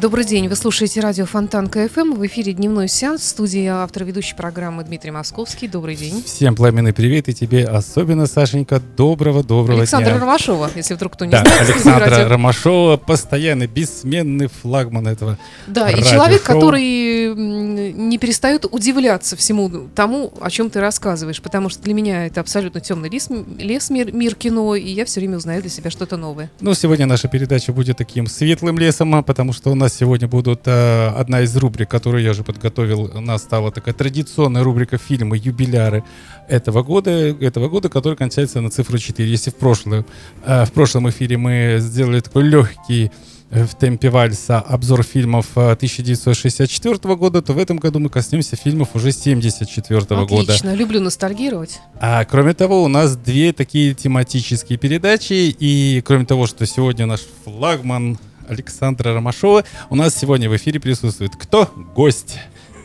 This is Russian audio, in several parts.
Добрый день, вы слушаете радио Фонтанка FM. В эфире дневной сеанс. В студии автор ведущей программы Дмитрий Московский. Добрый день. Всем пламенный привет и тебе особенно, Сашенька, доброго-доброго Александра дня. Ромашова, если вдруг кто не Да, знает. Александра радио. Ромашова, постоянный, бессменный флагман этого. Да, и человек, который не перестает удивляться всему тому, о чем ты рассказываешь, потому что для меня это абсолютно темный лес, лес мир, мир кино, и я все время узнаю для себя что-то новое. Ну, сегодня наша передача будет таким светлым лесом, а, потому что у нас сегодня будут э, одна из рубрик, которую я уже подготовил. У нас стала такая традиционная рубрика фильмы юбиляры этого года, этого года, который кончается на цифру 4. Если в, прошлом э, в прошлом эфире мы сделали такой легкий э, в темпе вальса обзор фильмов э, 1964 года, то в этом году мы коснемся фильмов уже 1974 года. Отлично, люблю ностальгировать. А кроме того, у нас две такие тематические передачи. И кроме того, что сегодня наш флагман Александра Ромашова, у нас сегодня в эфире присутствует кто? Гость,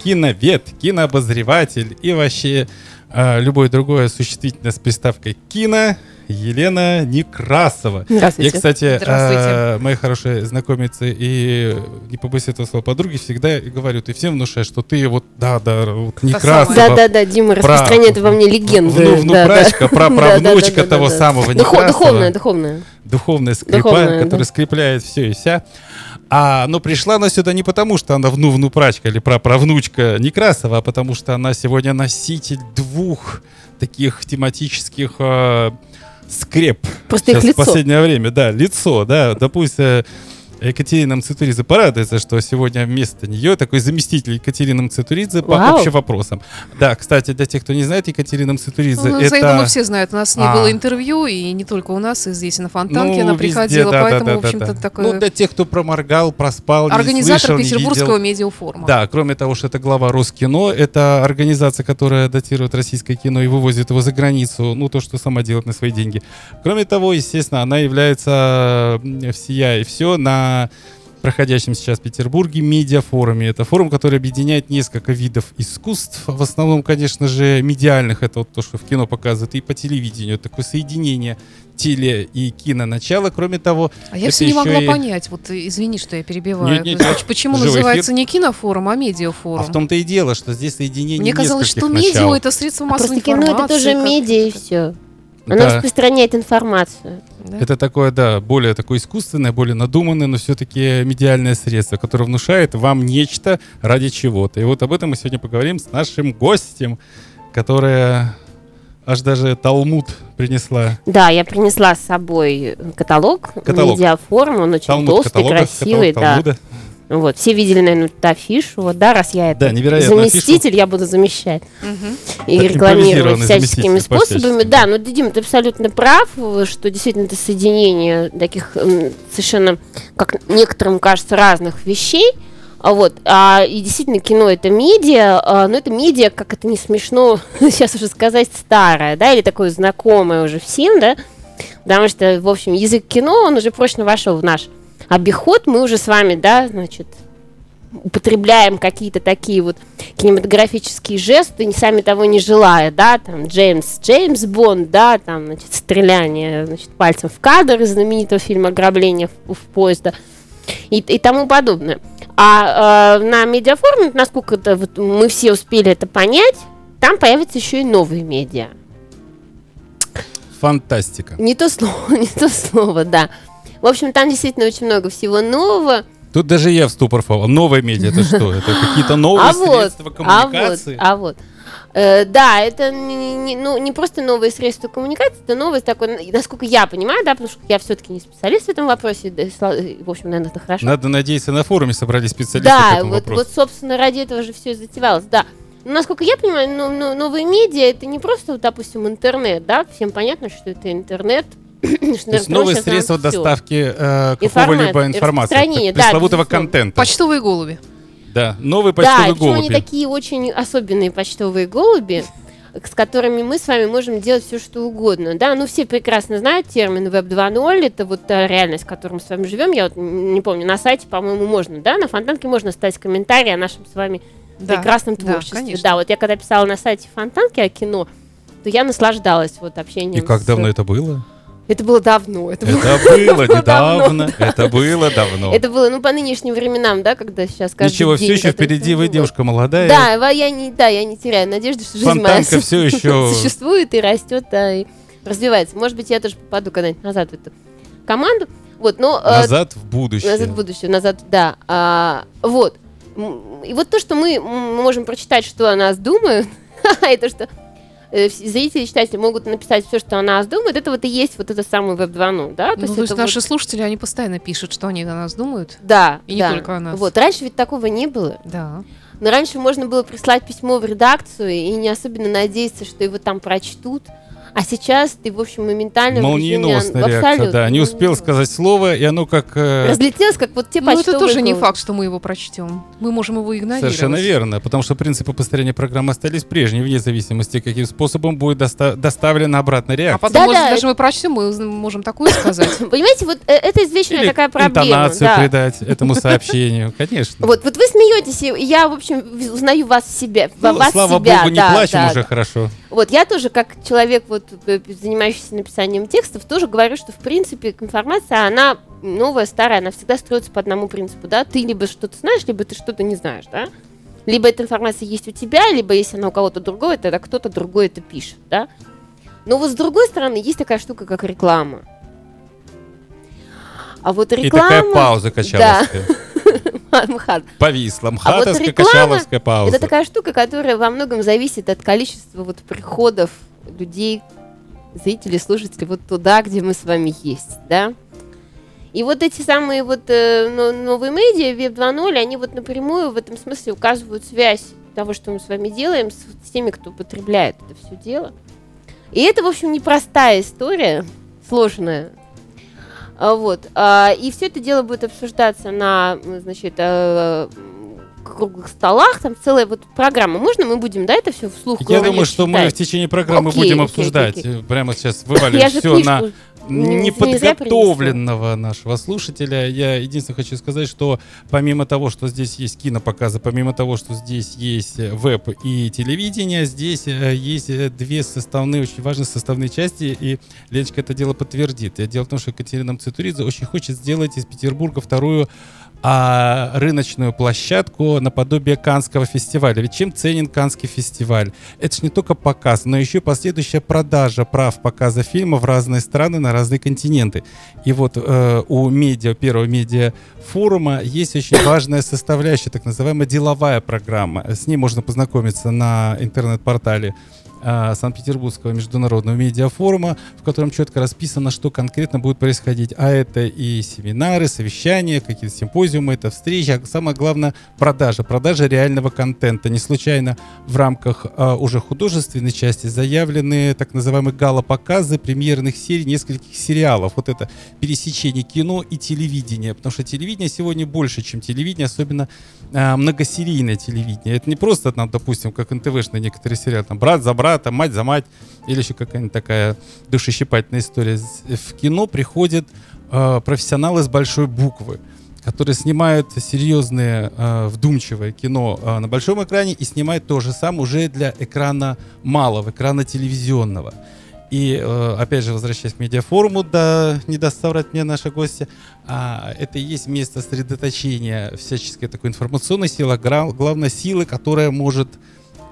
киновед, кинообозреватель и вообще э, любое другое существительное с приставкой кино. Елена Некрасова. Здравствуйте. Я, кстати, Здравствуйте. э, мои хорошие знакомицы и не побоюсь этого слова подруги всегда говорю, ты всем внушаешь, что ты вот, да, да, вот Некрасова. Да, да, да, Дима Про- распространяет во мне легенды. Вну- да, да. праправнучка Да, того самого Некрасова. Духовная, духовная. духовная скрипа, Духовная, которая скрепляет все и вся. А, но пришла она сюда не потому, что она вну внупрачка или праправнучка Некрасова, а потому что она сегодня носитель двух таких тематических э, скреп. Просто их Сейчас в лицо. последнее время, да, лицо, да. Допустим, Екатерина Мцитуридзе порадуется, что сегодня вместо нее такой заместитель Екатерины Мцитуридзе по Вау. общим вопросам. Да, кстати, для тех, кто не знает, Екатерина Мцитуридзе Ну, это... за это мы все знают. У нас не А. было интервью, и не только у нас, и здесь, и на Фонтанке Ну, она везде, приходила, да, поэтому, да, в да, общем-то, да. такое... Ну, для тех, кто проморгал, проспал, не Организатор слышал, не Петербургского видел. медиафорума. Да, кроме того, что это глава Роскино, это организация, которая датирует российское кино и вывозит его за границу, ну, то, что сама делает на свои деньги. Кроме того, естественно, она является всея и все на проходящем сейчас в Петербурге медиафоруме. Это форум, который объединяет несколько видов искусств. В основном, конечно же, медиальных. Это вот то, что в кино показывают, и по телевидению. Такое соединение теле и кино начало. Кроме того, А я все не могла и- понять, вот э, извини, что я перебиваю. Нет, нет, Значит, нет. Почему называется эфир. не кинофорум, а медиафорум? А в том-то и дело, что здесь соединение Мне казалось, что медиа это средство А массовой кино информации. это тоже как- медиа и все. Оно Да. распространяет информацию. Да. Это такое, да, более такое искусственное, более надуманное, но все-таки медиальное средство, которое внушает вам нечто ради чего-то. И вот об этом мы сегодня поговорим с нашим гостем, которая аж даже Талмуд принесла. Да, я принесла с собой каталог, Каталог. медиаформ, он очень Талмуд толстый, каталога, красивый, каталог да. Талмуда. Вот, все видели, наверное, эту афишу. Вот, да, раз я это Да, заместитель, я буду замещать Мгм. и Да, рекламировать всяческими способами. Да, но Дим, ты абсолютно прав, что действительно это соединение таких совершенно, как некоторым кажется, разных вещей. А вот, а, и действительно кино это медиа, а, но это медиа, как это не смешно сейчас уже сказать, старое, да, или такое знакомое уже всем, да, потому что, в общем, язык кино, он уже прочно вошел в наш обиход, мы уже с вами, да, значит, употребляем какие-то такие вот кинематографические жесты, не сами того не желая, да, там Джеймс, Джеймс Бонд, да, там, значит, стреляние, значит, пальцем в кадр из знаменитого фильма «Ограбление в, в поезд», да, и, и тому подобное. А э, на медиафоруме, насколько это вот мы все успели это понять, там появятся еще и новые медиа. Фантастика. Не то слово, не то слово, да. В общем, там действительно очень много всего нового. Тут даже я в ступор впал. Новое медиа, это что? Это какие-то новые а вот, средства а вот, коммуникации? а вот. Э, да, это не, не- ну, не просто новые средства коммуникации, это новое такое, н- насколько я понимаю, да, потому что я все-таки не специалист в этом вопросе, да, и, в общем, наверное, это хорошо. Надо надеяться, на форуме собрались специалисты Да, этому вот, вопросу. вот, собственно, ради этого же все и затевалось, да. Ну, насколько я понимаю, ну, ну, новые медиа это не просто, вот, допустим, интернет, да? Всем понятно, что это интернет. То есть новые средства доставки э, Информации, какого-либо информации, распространения, да, пресловутого безусловно. контента. Почтовые голуби. Да, новые Да, и почтовые причем они голуби. такие очень особенные почтовые голуби, с которыми мы с вами можем делать все, что угодно. Да, ну все прекрасно знают термин Web 2.0, это вот та реальность, в которой мы с вами живем. Я вот не помню, на сайте, по-моему, можно, да, на Фонтанке можно оставить комментарий о нашем с вами Да, прекрасном да, творчестве. конечно. Да, вот я когда писала на сайте Фонтанки о кино, то я наслаждалась вот общением. И как с- давно это было? Это было давно. Это, было... Это было давно. недавно. Это было давно. Это было, ну, по нынешним временам, да, когда сейчас каждый Ничего, все еще впереди, вы девушка молодая. Да, я не, да, я не теряю надежды, что жизнь моя все еще существует и растет, да, и развивается. Может быть, я тоже попаду когда-нибудь назад в эту команду. Вот, но... э, назад в будущее. Назад в будущее, назад, да. А, вот. И вот то, что мы можем прочитать, что о нас думают, и то, что э, зрители и читатели могут написать все, что о нас думают, это вот и есть вот это самое Web 2.0, да? Ну, то есть наши вот- слушатели, они постоянно пишут, что они о нас думают. Да, и не да. только о нас. Вот, раньше ведь такого не было. Да. Но раньше можно было прислать письмо в редакцию и не особенно надеяться, что его там прочтут. А сейчас ты, в общем, моментально... в режиме Молниеносная он- реакция, абсолютно да. Не успел сказать слово, и оно как... э, Разлетелось, как вот те Ну, это тоже не голуби. факт, что мы его прочтем. Мы можем его игнорировать. Совершенно верно, потому что принципы построения программы остались прежними, вне зависимости, каким способом будет доста- доставлена обратная А реакция. потом, Да-да, может, это- даже мы прочтем, мы можем такое сказать. Понимаете, вот э, это извечная Или такая проблема. интонацию да. придать этому сообщению, конечно. Вот, вот вы смеетесь, и я, в общем, в- узнаю вас в себе, Ну, вас Слава себя. богу, не да, плачем да, уже да. хорошо. Вот, я тоже, как человек, вот, э, занимающийся написанием текстов, тоже говорю, что, в принципе, информация, она новая, старая, она всегда строится по одному принципу, да? Ты либо что-то знаешь, либо ты что-то не знаешь, да? Либо эта информация есть у тебя, либо если она у кого-то другого, тогда кто-то другой это пишет, да? Но вот с другой стороны, есть такая штука, как реклама. А вот И реклама... такая пауза качаловская. МХАТ. Повисла. А вот Мхатовская реклама качаловская пауза. Это такая штука, которая во многом зависит от количества вот приходов людей, зрителей, слушателей вот туда, где мы с вами есть, да? И вот эти самые вот э, но- новые медиа, Web 2.0, они вот напрямую в этом смысле указывают связь того, что мы с вами делаем, с, теми, кто потребляет это все дело. И это, в общем, непростая история, сложная. А, Вот. а, И все это дело будет обсуждаться на, значит, э, круглых столах, там целая вот программа. Можно мы будем, да, это все вслух Я думаю, что мы читать? в течение программы Окей, будем окей, обсуждать. окей, Прямо сейчас вывалим все на неподготовленного нашего слушателя. Я единственное хочу сказать, что помимо того, что здесь есть кинопоказы, помимо того, что здесь есть э, веб и телевидение, здесь э, есть э, две составные, очень важные составные части, и Леночка это дело подтвердит. Дело в том, что Екатерина Мцитуридзе очень хочет сделать из Петербурга вторую а, рыночную площадку наподобие Канского фестиваля. Ведь чем ценен Канский фестиваль? Это же не только показ, но еще и последующая продажа прав показа фильма в разные страны, на разные континенты. И вот э, у медиа, первого медиа форума есть очень важная составляющая, так называемая деловая программа. С ней можно познакомиться на интернет-портале Санкт-Петербургского международного медиафорума, в котором четко расписано, что конкретно будет происходить. А это и семинары, совещания, какие-то симпозиумы, это встречи, а самое главное продажа, продажа реального контента. Не случайно в рамках а, уже художественной части заявлены так называемые гала-показы премьерных серий нескольких сериалов. Вот это пересечение кино и телевидения, потому что телевидение сегодня больше, чем телевидение, особенно а, многосерийное телевидение. Это не просто, там, допустим, как НТВшные некоторые сериалы, там, брат за брата, мать за мать, или еще какая-нибудь такая душещипательная история. В кино приходят э, профессионалы с большой буквы, которые снимают серьезное, э, вдумчивое кино э, на большом экране и снимают то же самое уже для экрана малого, экрана телевизионного. И, э, опять же, возвращаясь к медиафоруму, да, не даст соврать мне наши гости, а, это и есть место сосредоточения всяческой такой информационной силы, гра- главной силы, которая может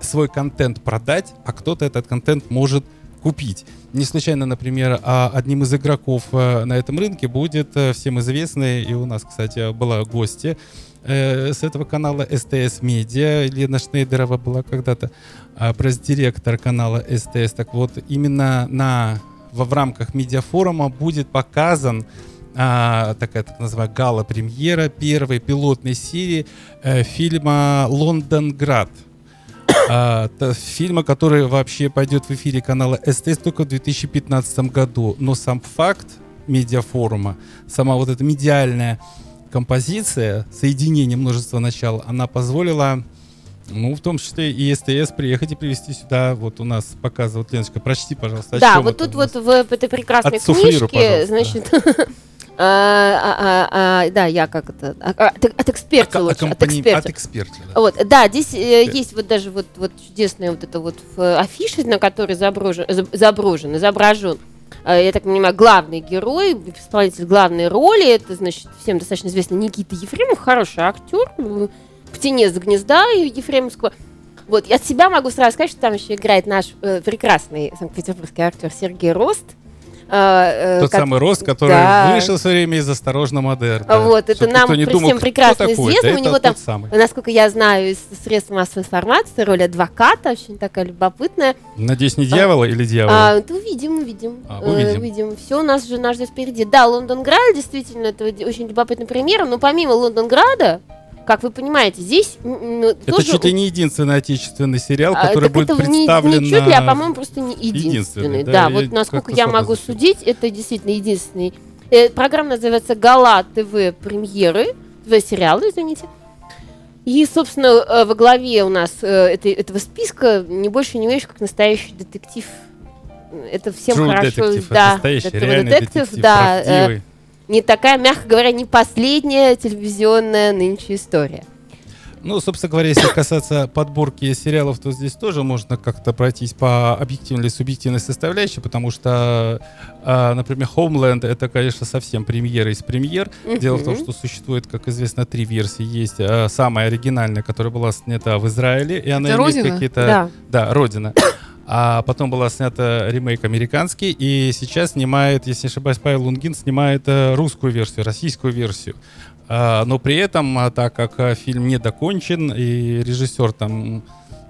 свой контент продать, а кто-то этот контент может купить. Не случайно, например, а, одним из игроков э, на этом рынке будет э, всем известный, и у нас, кстати, была гостья э, с этого канала СТС Медиа, Лена Шнейдерова была когда-то а, пресс-директор канала СТС. Так вот, именно на, во, в рамках медиафорума будет показан а, такая так называемая гала-премьера первой пилотной серии э, фильма «Лондонград». А, это фильма, который вообще пойдет в эфире канала СТС только в 2015 году. Но сам факт медиафорума, сама вот эта медиальная композиция, соединение множества начал, она позволила, ну, в том числе и СТС приехать и привести сюда, вот у нас показывают, Леночка, прочти, пожалуйста. о Да, чем вот это тут вот в этой прекрасной книжке, значит, а, а, а, а, да, я как это, от, эксперта лучше, от эксперта. От эксперта, да. Вот, да, здесь э, есть вот даже вот, вот чудесная вот эта вот э, афиша, на которой заброжен, заб- заброжен, изображен, э, я так понимаю, главный герой, исполнитель главной роли, это, значит, всем достаточно известный Никита Ефремов, хороший актер, э, птенец гнезда Ефремовского. Вот, я от себя могу сразу сказать, что там еще играет наш э, прекрасный санкт-петербургский актер Сергей Рост. Э, э, Тот как- самый рост, который Да. вышел в свое время из «Осторожно, модерн». А вот, это Чтоб нам не думал, всем прекрасно такой. известно. Да У него там, самый. насколько я знаю, из средств массовой информации, роль адвоката, очень такая любопытная. Надеюсь, не дьявола или дьявола? А, да увидим, увидим. А, Э, увидим. Все у нас же нас ждет впереди. Да, Лондонград действительно это очень любопытный пример, но помимо Лондонграда, как вы понимаете, здесь м, Это тоже чуть ли не единственный отечественный сериал, а, который будет это не- представлен не, чуть ли, а по-моему просто не единственный. Единственный, Да, да, вот насколько я могу зацепил. судить, это действительно единственный. Э, программа называется «Гала ТВ премьеры», ТВ-сериалы, извините. И, собственно, э, во главе у нас э, этой- этого списка не больше, не меньше, как настоящий детектив. Это всем True хорошо, Detective, да, настоящий, детектив, детектив, да, э, правдивый. Не такая, мягко говоря, не последняя телевизионная нынче история. Ну, собственно говоря, если касаться подборки сериалов, то здесь тоже можно как-то пройтись по объективной или субъективной составляющей, потому что, а, например, Homeland — это, конечно, совсем премьера из премьер. Дело в том, что существует, как известно, три версии. Есть а, самая оригинальная, которая была снята в Израиле, и она имеет «Родина»? какие-то... Да. Да, Родина. А потом была снята ремейк американский, и сейчас снимает, если не ошибаюсь, Павел Лунгин снимает э, русскую версию, российскую версию. А, но при этом, а, так как а, фильм не докончен, и режиссер там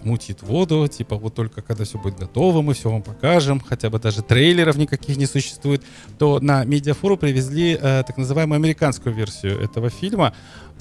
мутит воду, типа вот только когда все будет готово, мы все вам покажем, хотя бы даже трейлеров никаких не существует, то на медиафору привезли э, так называемую американскую версию этого фильма.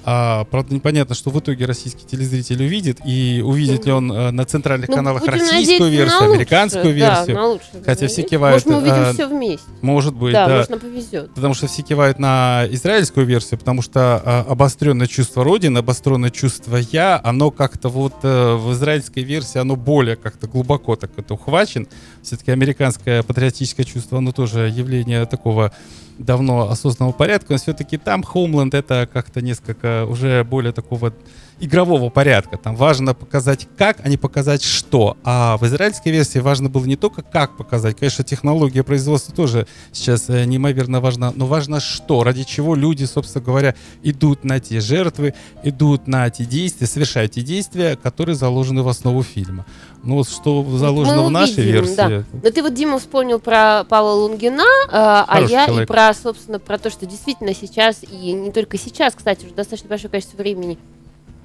А, правда, непонятно, что в итоге российский телезритель увидит, и увидит ли он э, на центральных Ну, каналах российскую версию, лучшее, американскую версию. Да, лучшее, Хотя все кивают, Может, мы увидим а, все вместе. Может быть, да, да. может, нам повезет. Потому что все кивают на израильскую версию, потому что а, обостренное чувство Родины, обостренное чувство Я, оно как-то вот э, в израильской версии, оно более как-то глубоко так это ухвачен. Все-таки американское патриотическое чувство, оно тоже явление такого давно осознанного порядка, но все-таки там Homeland это как-то несколько уже более такого игрового порядка. Там важно показать как, а не показать что. А в израильской версии важно было не только как показать. Конечно, технология производства тоже сейчас э, неимоверно важна, но важно что, ради чего люди, собственно говоря, идут на те жертвы, идут на те действия, совершают те действия, которые заложены в основу фильма. Ну вот что заложено Мы в нашей увидим, версии. да. Но ты вот, Дима, вспомнил про Павла Лунгина, э, а я человек. и про, собственно, про то, что действительно сейчас, и не только сейчас, кстати, уже достаточно большое количество времени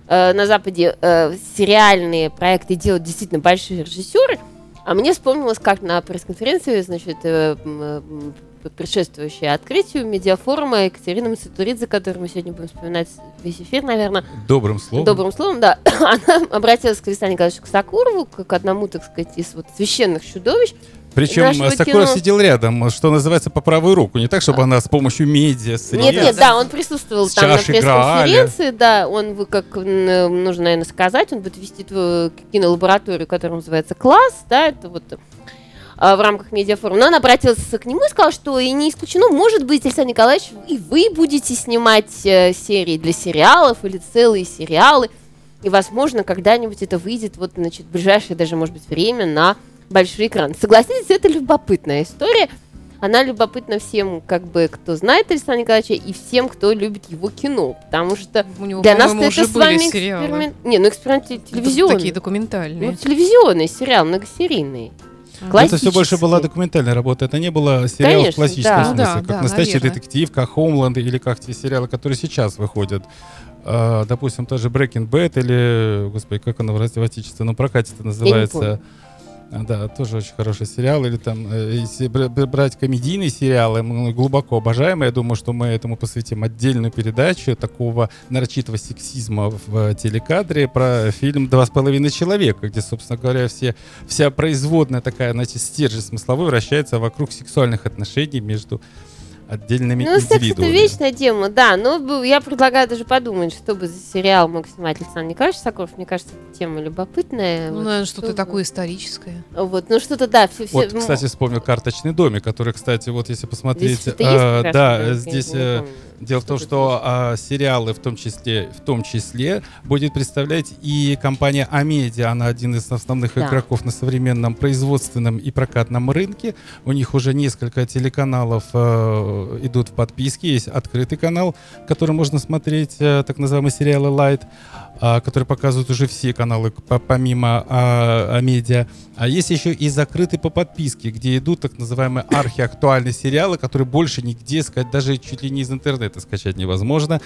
э, на Западе э, сериальные проекты делают действительно большие режиссеры. А мне вспомнилось, как на пресс-конференции, значит, э, м, предшествующее открытию медиафорума Екатерина Мацатуридзе, которую мы сегодня будем вспоминать весь эфир, наверное, Добрым словом. добрым словом, да, она обратилась к Александру Николаевичу Сакурову, к одному, так сказать, из вот священных чудовищ. Причем нашего кино. сидел рядом, что называется, по правую руку. Не так, чтобы она с помощью медиа, средств. Нет, нет, да, он присутствовал С там на пресс-конференции, да, он, вы- как м, нужно, наверное, сказать, он будет вести твою кинолабораторию, которая называется «Класс», да, это вот а, в рамках медиафорума. Но она обратилась к нему и сказала, что и не исключено, может быть, Александр Николаевич, и вы будете снимать э, серии для сериалов или целые сериалы, и, возможно, когда-нибудь это выйдет вот, значит, в ближайшее даже, может быть, время на большой экран. Согласитесь, это любопытная история. Она любопытна всем, как бы, кто знает Александра Николаевича, и всем, кто любит его кино. Потому что У него, для нас это уже с были вами сериалы. эксперимент. Не, ну эксперимент телевизионный. Такие документальные. Ну, телевизионный сериал, многосерийный. Но Это все больше была документальная работа. Это не было сериал в Конечно, классическом да. смысле, Ну да, как да, настоящий наверное. детектив, как Homeland или как те сериалы, которые сейчас выходят. А, допустим, тоже Breaking Bad или, господи, как она в, в отечественном прокате это называется? А, Да, тоже очень хороший сериал. Или там, э, если бр- бр- брать комедийные сериалы, мы глубоко обожаем. Я думаю, что мы этому посвятим отдельную передачу такого нарочитого сексизма в э, телекадре про фильм «Два с половиной человека», где, собственно говоря, все, вся производная такая, значит, стержень смысловой вращается вокруг сексуальных отношений между отдельными Ну, секс это вечная тема, да. Но б- я предлагаю даже подумать, что бы за сериал мог снимать Александр Николаевич Соколов. Мне кажется, эта тема любопытная. Ну, Вот наверное, что-то бы- такое историческое. Вот, ну что-то, да. все- Вот, ну, кстати, вспомнил «Карточный домик», который, кстати, вот если посмотреть... здесь что-то есть прекрасное, да, здесь... не э, помню. Дело в том, что а, сериалы в том числе, в том числе будет представлять и компания Амедиа. Она один из основных Да. игроков на современном производственном и прокатном рынке. У них уже несколько телеканалов э, идут в подписке. Есть открытый канал, который можно смотреть, э, так называемые сериалы Light, а, которые показывают уже все каналы по- помимо а, Амедиа. А есть еще и закрытый по подписке, где идут так называемые архиактуальные сериалы, которые больше нигде сказать, даже чуть ли не из интернета скачать невозможно.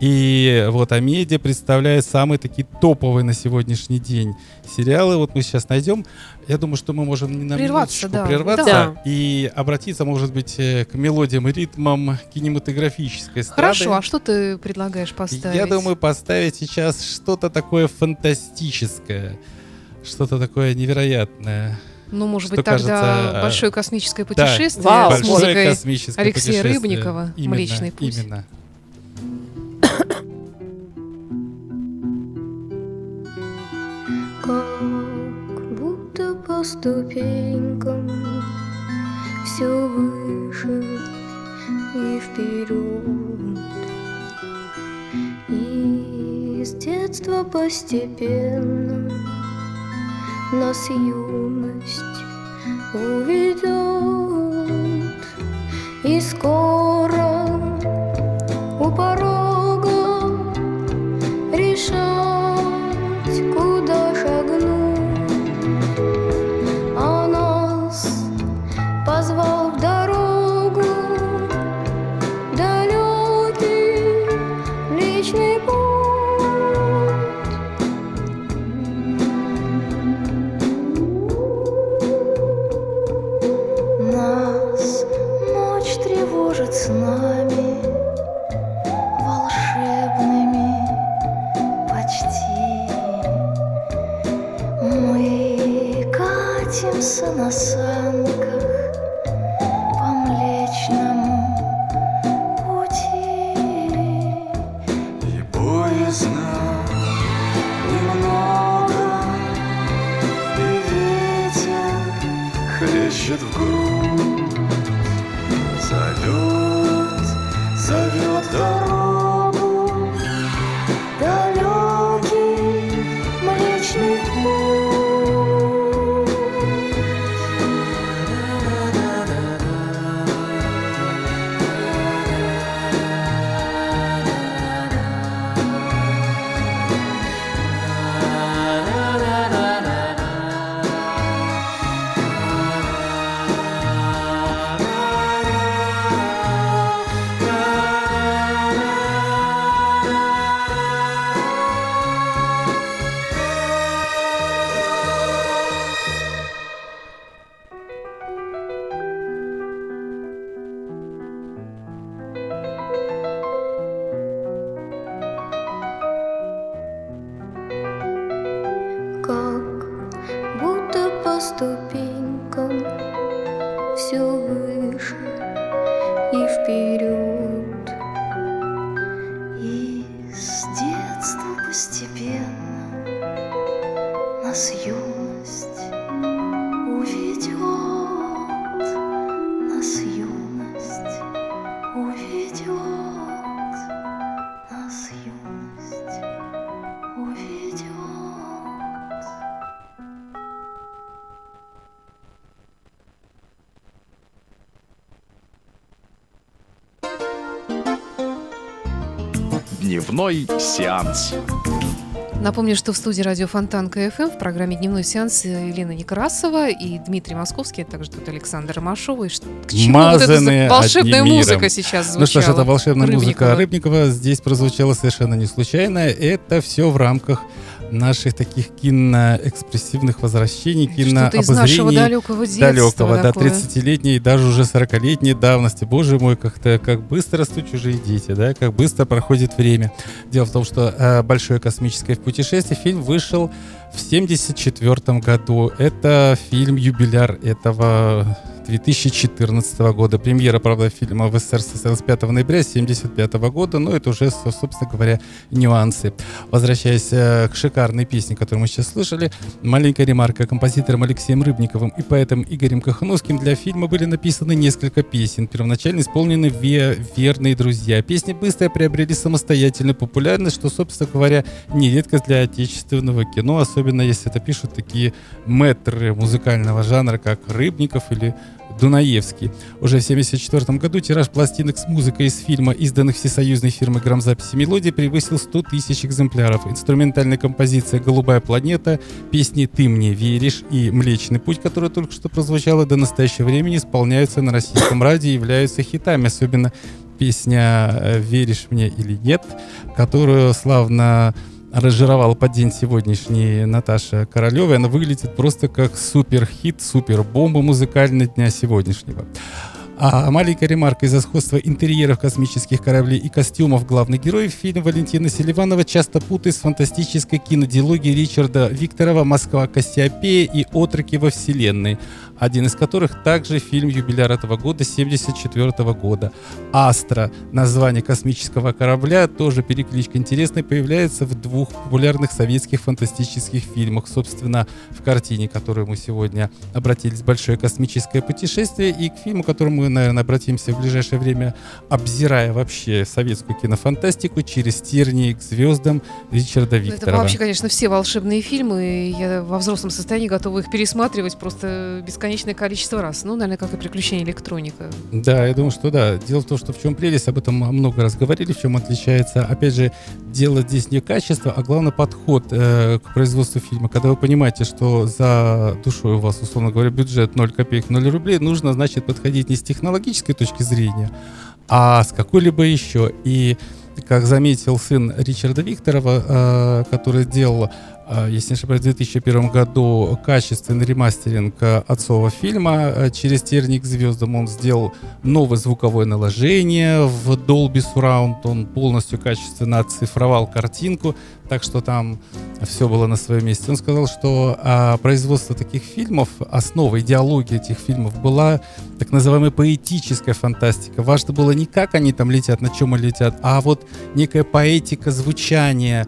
И вот Амедиа представляет самые такие топовые на сегодняшний день сериалы. Вот мы сейчас найдем. Я думаю, что мы можем на Прерваться, да. прерваться Да. и обратиться, может быть, э, к мелодиям и ритмам кинематографической эстрады. Хорошо, а что ты предлагаешь поставить? Я думаю, поставить сейчас что-то такое фантастическое, что-то такое невероятное. Ну, может что быть, тогда кажется, э, большое космическое Да, путешествие Вау, с музыкой космическое Алексея. Рыбникова Именно, «Млечный путь». Именно. Как будто по ступенькам все выше и вперед. И с детства постепенно нас юность уведет. И скоро у порога решать, куда шагнуть. С детства постепенно нас юность Дневной сеанс. Напомню, что в студии радио Фонтанка FM в программе «Дневной сеанс» Елена Некрасова и Дмитрий Московский, а также тут Александр Ромашова. И К чему вот эта волшебная музыка сейчас звучала? Ну что ж, это волшебная Рыбникова. музыка Рыбникова здесь прозвучала совершенно не случайно. Это все в рамках наших таких киноэкспрессивных возвращений, Что-то из нашего кинообозрений далекого детства. далекого, да, такое. 30-летней, даже уже 40-летней давности. Боже мой, как-то как быстро растут чужие дети, да, как быстро проходит время. Дело в том, что э, «Большое космическое путешествие» фильм вышел в 74 году. Это фильм юбиляр этого 2014 года. Премьера, правда, фильма в СССР состоялась 5 ноября 1975 года, но это уже, со- собственно говоря, нюансы. Возвращаясь э, к шикарной песне, которую мы сейчас слышали, маленькая ремарка. Композитором Алексеем Рыбниковым и поэтом Игорем Кахановским для фильма были написаны несколько песен, первоначально исполнены ве- верные друзья. Песни быстро приобрели самостоятельную популярность, что, собственно говоря, не редкость для отечественного кино, особенно если это пишут такие мэтры музыкального жанра, как Рыбников или Дунаевский. Уже в 1974 году тираж пластинок с музыкой из фильма, изданных всесоюзной фирмой грамзаписи «Мелодия», превысил 100 тысяч экземпляров. Инструментальная композиция «Голубая планета», песни «Ты мне веришь» и «Млечный путь», которая только что прозвучала до настоящего времени, исполняются на российском радио и являются хитами, особенно песня «Веришь мне или нет», которую славно разжировала под день сегодняшний Наташа Королева. Она выглядит просто как супер-хит, супер-бомба музыкальная дня сегодняшнего. А маленькая ремарка из-за сходства интерьеров космических кораблей и костюмов главных героев фильм Валентина Селиванова часто путает с фантастической кинодиалогией Ричарда Викторова «Москва Кассиопея» и «Отроки во Вселенной», один из которых также фильм юбиляр этого года, 74 года. «Астра», название космического корабля, тоже перекличка интересная, появляется в двух популярных советских фантастических фильмах. Собственно, в картине, которую мы сегодня обратились, «Большое космическое путешествие», и к фильму, к которому мы, наверное, обратимся в ближайшее время, обзирая вообще советскую кинофантастику через тернии к звездам Ричарда Ну, Это Викторова. вообще, конечно, все волшебные фильмы. Я во взрослом состоянии готова их пересматривать просто бесконечное количество раз. Ну, наверное, как и приключения электроника. Да, я думаю, что да. Дело в том, что в чем прелесть, об этом много раз говорили, в чем отличается. Опять же, дело здесь не качество, а главное подход э, к производству фильма. Когда вы понимаете, что за душой у вас, условно говоря, бюджет 0 копеек, 0 рублей, нужно, значит, подходить не с технологической точки зрения, а с какой-либо еще. И как заметил сын Ричарда Викторова, э, который делал, если не ошибаюсь, в 2001 году качественный ремастеринг э, отцового фильма э, «Через терник звездам». Он сделал новое звуковое наложение в Dolby Surround. Он полностью качественно оцифровал картинку, так что там все было на своем месте. Он сказал, что а, производство таких фильмов, основа идеологии этих фильмов была так называемая поэтическая фантастика. Важно было не как они там летят, на чем они летят, а вот некая поэтика звучания,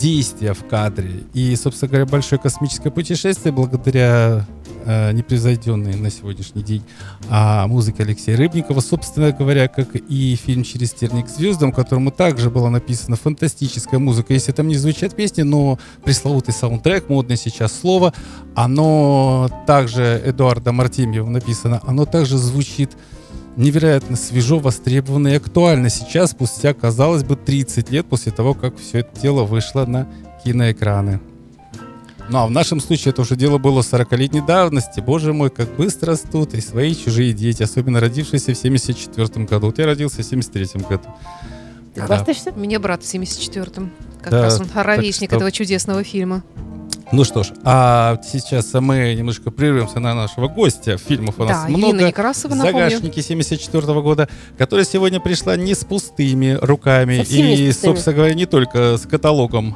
действия в кадре. И, собственно говоря, большое космическое путешествие благодаря э, непревзойденной на сегодняшний день а, музыке Алексея Рыбникова, собственно говоря, как и фильм «Через терник к звездам», которому также была написана фантастическая музыка. Если там не звучат песни, но пресловутый саундтрек, модное сейчас слово, оно также Эдуарда Артемьева написано, оно также звучит невероятно свежо, востребовано и актуально сейчас, спустя, казалось бы, 30 лет после того, как все это дело вышло на киноэкраны. Ну а в нашем случае это уже дело было 40-летней давности. Боже мой, как быстро растут и свои, и чужие дети, особенно родившиеся в 74 году. Вот я родился в 73 году. Ты хвастаешься? У меня брат в 74-м. Как Да, раз он ровесник что- этого чудесного фильма. Ну что ж, а сейчас мы немножко прервемся на нашего гостя. Фильмов у нас Да, много. Ирина Некрасова, напомню. Загашники 74 года, которая сегодня пришла не с пустыми руками Совсем и, пустыми. собственно говоря, не только с каталогом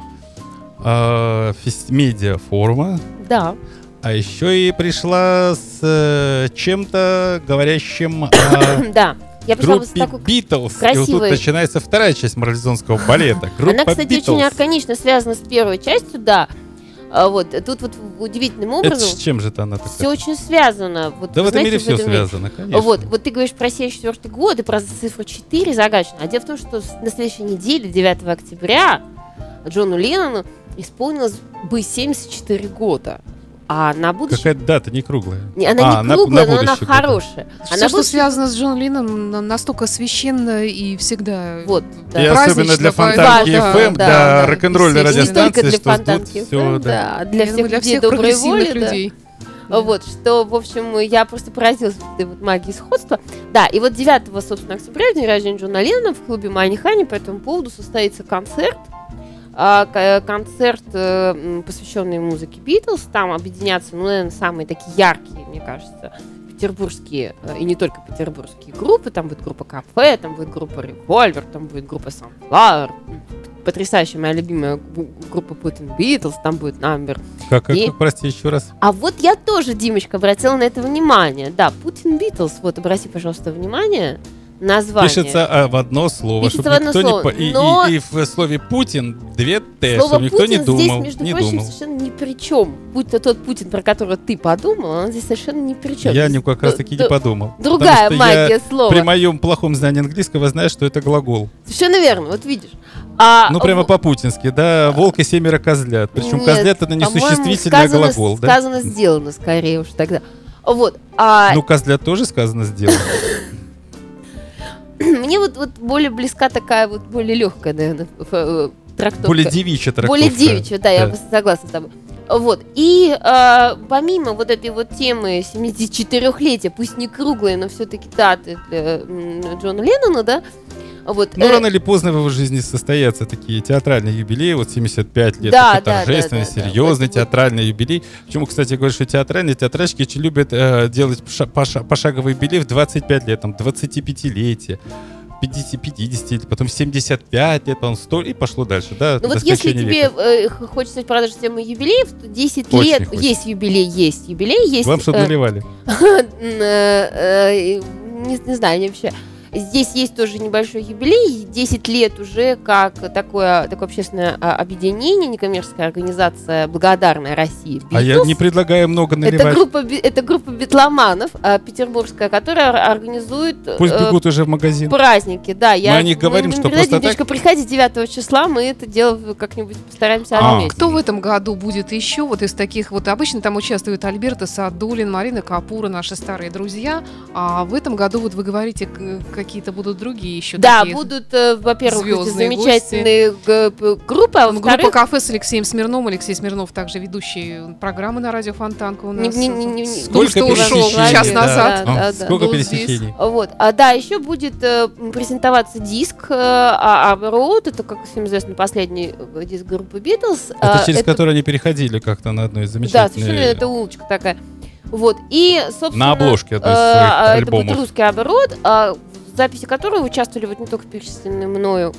э, медиафорума, Да. а еще и пришла с э, чем-то говорящим о Да. Я пришла группе такой Битлз. И вот тут начинается вторая часть марлезонского балета. Группа Она, кстати, Beatles. очень органично связана с первой частью, да. А Вот тут вот удивительным Это образом с чем же это она все такая? очень связано. Вот, Да в этом мире все этом мире- связано, конечно. Вот, вот ты говоришь про 74 год и про цифру 4 загадочно. А дело в том, что на следующей неделе, 9 октября, Джону Леннону исполнилось бы 74 года. А на будущее... Какая дата не круглая. Не, Она А, не на- круглая, на но она будущее хорошая. Все, Она что будет- связано с Джон Лином, на- настолько священно и всегда Вот, да. И особенно для Фонтанки Да, FM, да, для да. рок-н-ролльной И не радиостанции, только для фонтанки, все, да. да, для Я всех думаю, для людей всех доброй воли, да. людей. Вот, что, в общем, я просто поразилась этой вот магии сходства. Да, и вот 9, собственно, октября, день рождения Джона Леннона, в клубе Мани Хани по этому поводу состоится концерт. А, к- концерт, э, посвященный музыке Битлз. Там объединятся, ну, наверное, самые такие яркие, мне кажется, петербургские, э, и не только петербургские группы. Там будет группа Кафе, там будет группа Револьвер, там будет группа Sunflower. Потрясающая моя любимая группа Putin Beatles, там будет Number Как, как, И- как, прости, еще раз. а вот я тоже, Димочка, обратила на это внимание. Да, Путин Битлз, вот обрати, пожалуйста, внимание. Название. Пишется а, в одно слово, Пишется чтобы в одно никто слово, не... по- и, и- но- и, в слове Путин две Т, Слово чтобы никто Путин не думал. здесь, между не прочим, думал. совершенно ни при чем. Будь то тот Путин, про которого ты подумал, он здесь совершенно ни при чем. Я Здесь как раз таки не подумал. Другая что я магия слова. При моем плохом знании английского знаю, что это глагол. Совершенно верно, вот видишь. А, Ну, прямо по-путински, да, волк и семеро козлят. Причем Нет, козлят это не существительный, сказано, глагол, да? Сказано, сделано, скорее уж тогда. Вот. А Ну, козлят тоже сказано сделано. мне вот, вот более близка такая вот более легкая, наверное, э, трактовка. Более девичья трактовка. Более девичья, да, я согласна с тобой. Вот. И э, помимо вот этой вот темы 74-летия, пусть не круглые, но все-таки даты для Джона Леннона, да, вот. Ну, э, рано или поздно в его жизни состоятся такие театральные юбилеи, вот 75 лет, Да, такой да, да, торжественный, да, да. серьезный вот. театральный юбилей. Почему, кстати, говорю, что театральные театральщики очень любят э, делать ша- поша- пошаговый юбилей в 25 лет, там, 25-летие. 50, 50 лет, потом 75 лет, потом 100, и пошло дальше, да, Ну вот если тебе э, хочется продолжить тему юбилеев, то 10 Очень лет хочется. есть юбилей, есть юбилей, есть... Вам что э, наливали? э, не, не знаю, они вообще. Здесь есть тоже небольшой юбилей, 10 лет уже как такое, такое общественное а, объединение, некоммерческая организация «Благодарная Россия». А я не предлагаю много это наливать. группа, би- это группа битломанов а, петербургская, которая ор- организует Пусть э, бегут уже в магазин. праздники. Да, я, Мы о них говорим, не что просто Дочка, приходи 9 числа, мы это дело как-нибудь постараемся А, отметить. Кто в этом году будет еще вот из таких вот обычно там участвуют Альберта Садулин, Марина Капура, наши старые друзья, а в этом году вот вы говорите к- какие-то будут другие еще Да, такие. будут, э, во-первых, замечательные г- п- группы, а Ну, Группа кафе с Алексеем Смирновым. Алексей Смирнов также ведущий программы на радио Фонтанка у Не- нас. не- не- не- Сколько что ушел час да. назад. Да, А, да, Сколько пересечений? Вот. А, да, еще будет э, презентоваться диск э, а- Road. Это, как всем известно, последний э, диск группы Beatles. Это А, через который они переходили как-то на одной из Да, замечательной... совершенно это улочка такая. Вот. И, собственно... На обложке одной из э, а, Это будет русский Road, а, записи которого участвовали вот не только перечисленные мною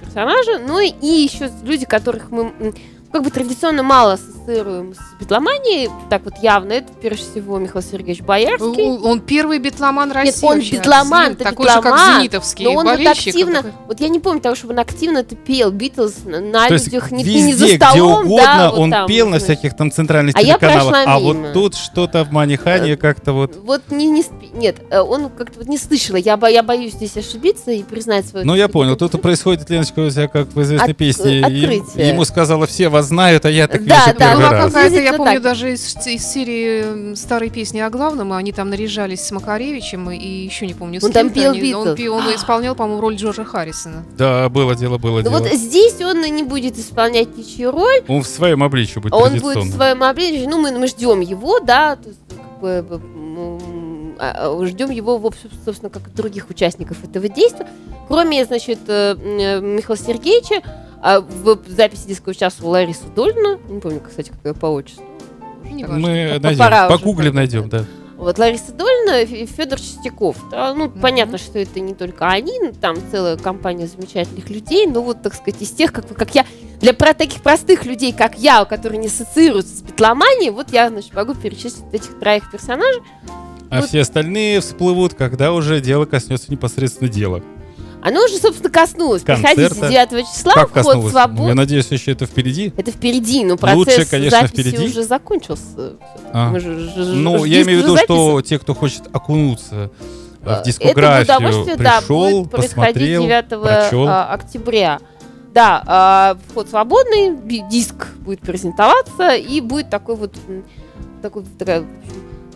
персонажи, но и еще люди, которых мы как бы традиционно мало ассоциируем с битломанией, так вот явно, это прежде всего Михаил Сергеевич Боярский. Он он первый битломан России. Нет, он битломан, это такой же, как битломан, зенитовский Но он вот активно, такой. вот я не помню того, чтобы он активно это пел, Битлз на, на То людях, не, везде, не за столом, где угодно, да, вот он там, пел на всяких там центральных А я телеканалах, прошла а вот тут что-то в Манихане как-то вот... Вот не, не спи- нет, э, он как-то вот не слышала. Я, бо- я боюсь здесь ошибиться и признать свою. Ну, я понял, тут происходит, Леночка, у тебя, как в известной От- песне, открытие. ему сказала, все вас знают, а я так Да, вижу да, первый раз. какая-то, я помню, так. даже из, из серии старой песни о главном, они там наряжались с Макаревичем и, еще не помню, с Он там пел они- он, пел- он исполнял, по-моему, роль Джорджа Харрисона. Да, было дело, было дело. вот здесь он не будет исполнять ничью роль, Он в своем обличии будет он будет в своем обличии. Ну, мы, мы ждем его, да, то есть, как бы, м, а, а, ждем его, в общем, собственно, как и других участников этого действия. Кроме, значит, э, э, Михаила Сергеевича, а, в записи диска участвовала Лариса Дольна, не помню, кстати, как ее по отчеству. Не важно. Мы найдем, погуглим, найдем, да. Вот Лариса Дольна и Федор Чистяков. Да, ну, понятно, что это не только они, там целая компания замечательных людей, но вот, так сказать, из тех, как, как я, для про таких простых людей, как я, которые не ассоциируются с битломанией, вот я, значит, могу перечислить этих троих персонажей. А Вот. все остальные всплывут, когда уже дело коснется непосредственно дела. Оно уже, собственно, коснулось. Приходите Концерта. 9 числа, как вход коснулось? свободен. Я надеюсь, еще это впереди. Это впереди, но процесс Лучше, конечно, записи впереди. уже закончился. А. Мы же- ж- Ну, ж- я имею в виду, что те, кто хочет окунуться в дискографию, да, пришел, будет происходить посмотрел, 9 прочел. а, октября. Да, а, вход свободный, диск будет презентоваться, и будет такой вот такой, такая,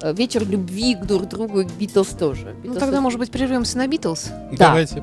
э, вечер любви к друг другу и к Битлз тоже. Ну, Битлз тогда, это- может быть, прервемся на Битлз? да. Давайте.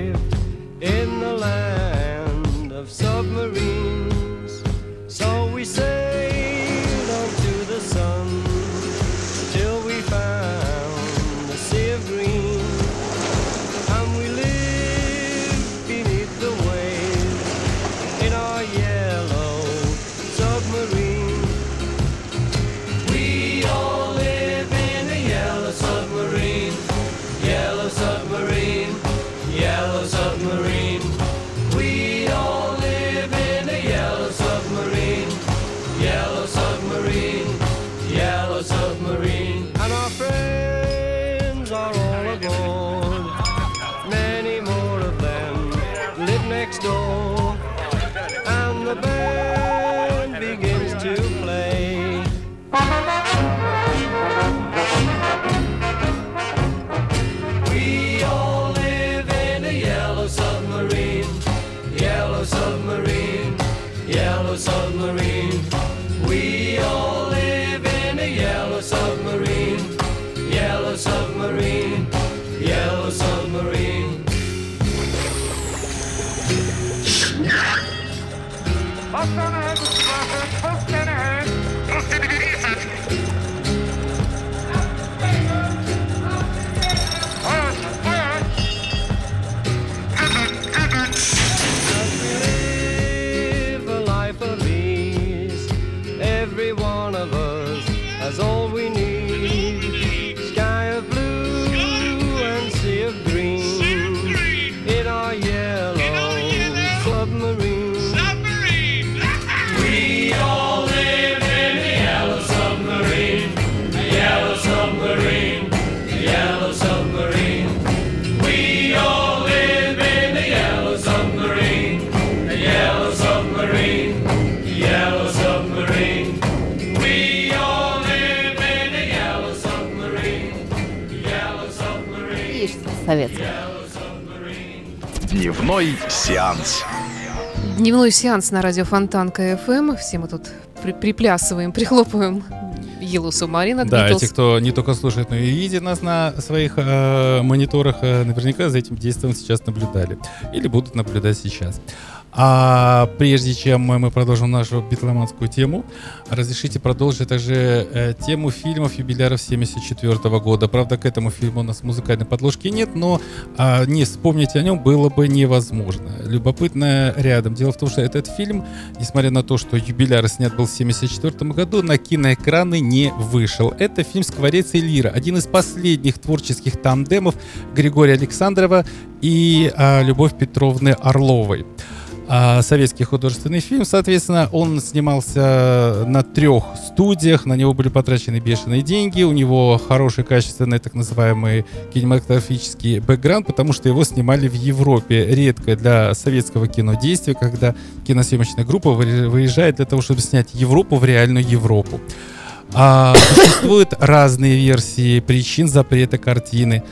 Дневной сеанс на радио Фонтан КФМ. Все мы тут при- приплясываем, прихлопываем Submarine от Да, Beatles. те, кто не только слушает, но и видит нас на своих э, мониторах, э, наверняка за этим действием сейчас наблюдали. Или будут наблюдать сейчас. А прежде чем мы продолжим нашу битломанскую тему, разрешите продолжить также э, тему фильмов юбиляров 74 года. Правда, к этому фильму у нас музыкальной подложки нет, но а, не вспомнить о нем было бы невозможно. Любопытно рядом. Дело в том, что этот фильм, несмотря на то, что юбиляр снят был в 74 году, на киноэкраны не вышел. Это фильм «Скворец и Лира», один из последних творческих тандемов Григория Александрова и а, Любовь Петровны Орловой. А, советский художественный фильм, соответственно, он снимался на трех студиях, на него были потрачены бешеные деньги, у него хороший, качественный, так называемый кинематографический бэкграунд, потому что его снимали в Европе. Редко для советского кино действие, когда киносъемочная группа выезж- выезжает для того, чтобы снять Европу в реальную Европу. А, существуют разные версии причин запрета картины.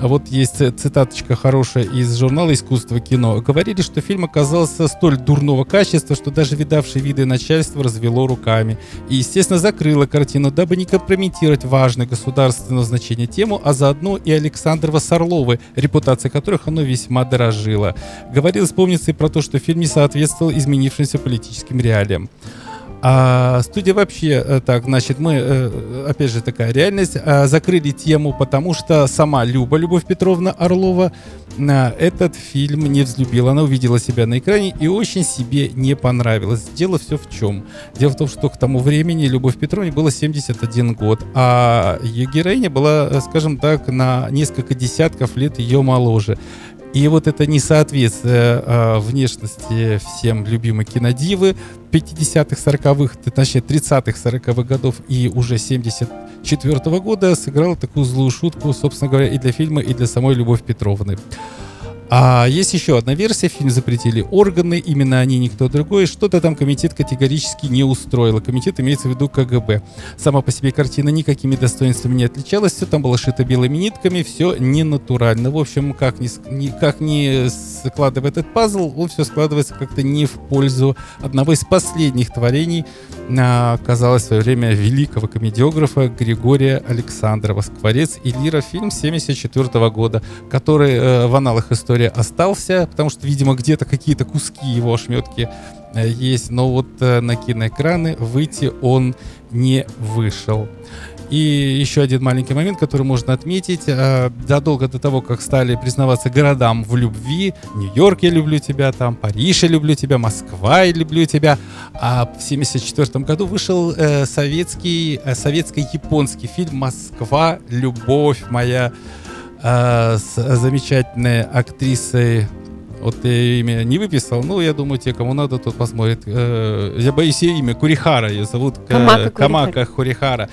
А Вот есть цитаточка хорошая из журнала «Искусство кино». Говорили, что фильм оказался столь дурного качества, что даже видавшее виды начальство развело руками. И, естественно, закрыло картину, дабы не компрометировать важную государственного значения тему, а заодно и Александрова с Орловой, репутация которых оно весьма дорожило. Говорилось, помнится, и про то, что фильм не соответствовал изменившимся политическим реалиям. А студия вообще, э, так, значит, мы, э, опять же, такая реальность, а, закрыли тему, потому что сама Люба, Любовь Петровна Орлова, на этот фильм не взлюбила. Она увидела себя на экране и очень себе не понравилось. Дело все в чем? Дело в том, что к тому времени Любовь Петровне было 71 год, а ее героиня была, э, скажем так, на несколько десятков лет ее моложе. И вот это несоответствие э, внешности всем любимой кинодивы 50-х, 40-х, точнее 30-х, 40-х годов и уже 74 года сыграло такую злую шутку, собственно говоря, и для фильма, и для самой Любовь Петровны. А есть еще одна версия, фильм запретили органы, именно они, никто другой. Что-то там комитет категорически не устроил. Комитет имеется в виду КГБ. Сама по себе картина никакими достоинствами не отличалась, все там было шито белыми нитками, все не натурально. В общем, как ни, как ни складывая этот пазл, он все складывается как-то не в пользу одного из последних творений, а, казалось, в свое время великого комедиографа Григория Александрова «Скворец и Лира» фильм 74 года, который э, в аналах истории остался, потому что, видимо, где-то какие-то куски его ошметки э, есть, но вот э, на киноэкраны выйти он не вышел. И еще один маленький момент, который можно отметить. э, Задолго до того, как стали признаваться городам в любви, Нью-Йорк, я люблю тебя, там, Париж, я люблю тебя, Москва, я люблю тебя, а в 1974 году вышел советский, советско-японский фильм «Москва. Любовь моя» э, с замечательной актрисой Вот я ее имя не выписал, ну, я думаю, те, кому надо, тот посмотрит. Э, Я боюсь ее имя, Курихара ее зовут. э, Камака Камака Хурихара.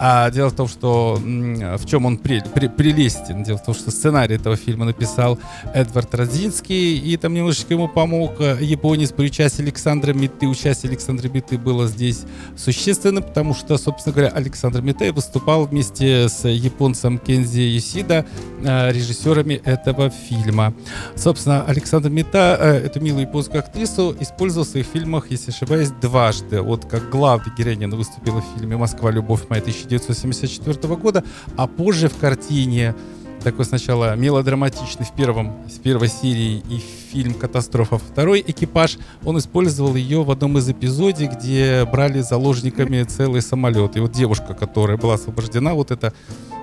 А дело в том, что в чем он при- при- прелестен. Дело в том, что сценарий этого фильма написал Эдвард Родзинский, и там немножечко ему помог э, японец при участии Александра Миты. Участие Александра Миты было здесь существенным, потому что, собственно говоря, Александр Митей выступал вместе с японцем Кензи Юсида, э, режиссерами этого фильма. Собственно, Александр Мита, э, эту милую японскую актрису, использовал в своих фильмах, если ошибаюсь, дважды. Вот как главная героиня она выступила в фильме «Москва. Любовь моя» 1974 года, а позже в картине такой сначала мелодраматичный в первом, с первой серии и фильм «Катастрофа. Второй экипаж». Он использовал ее в одном из эпизодов, где брали заложниками целый самолет. И вот девушка, которая была освобождена, вот это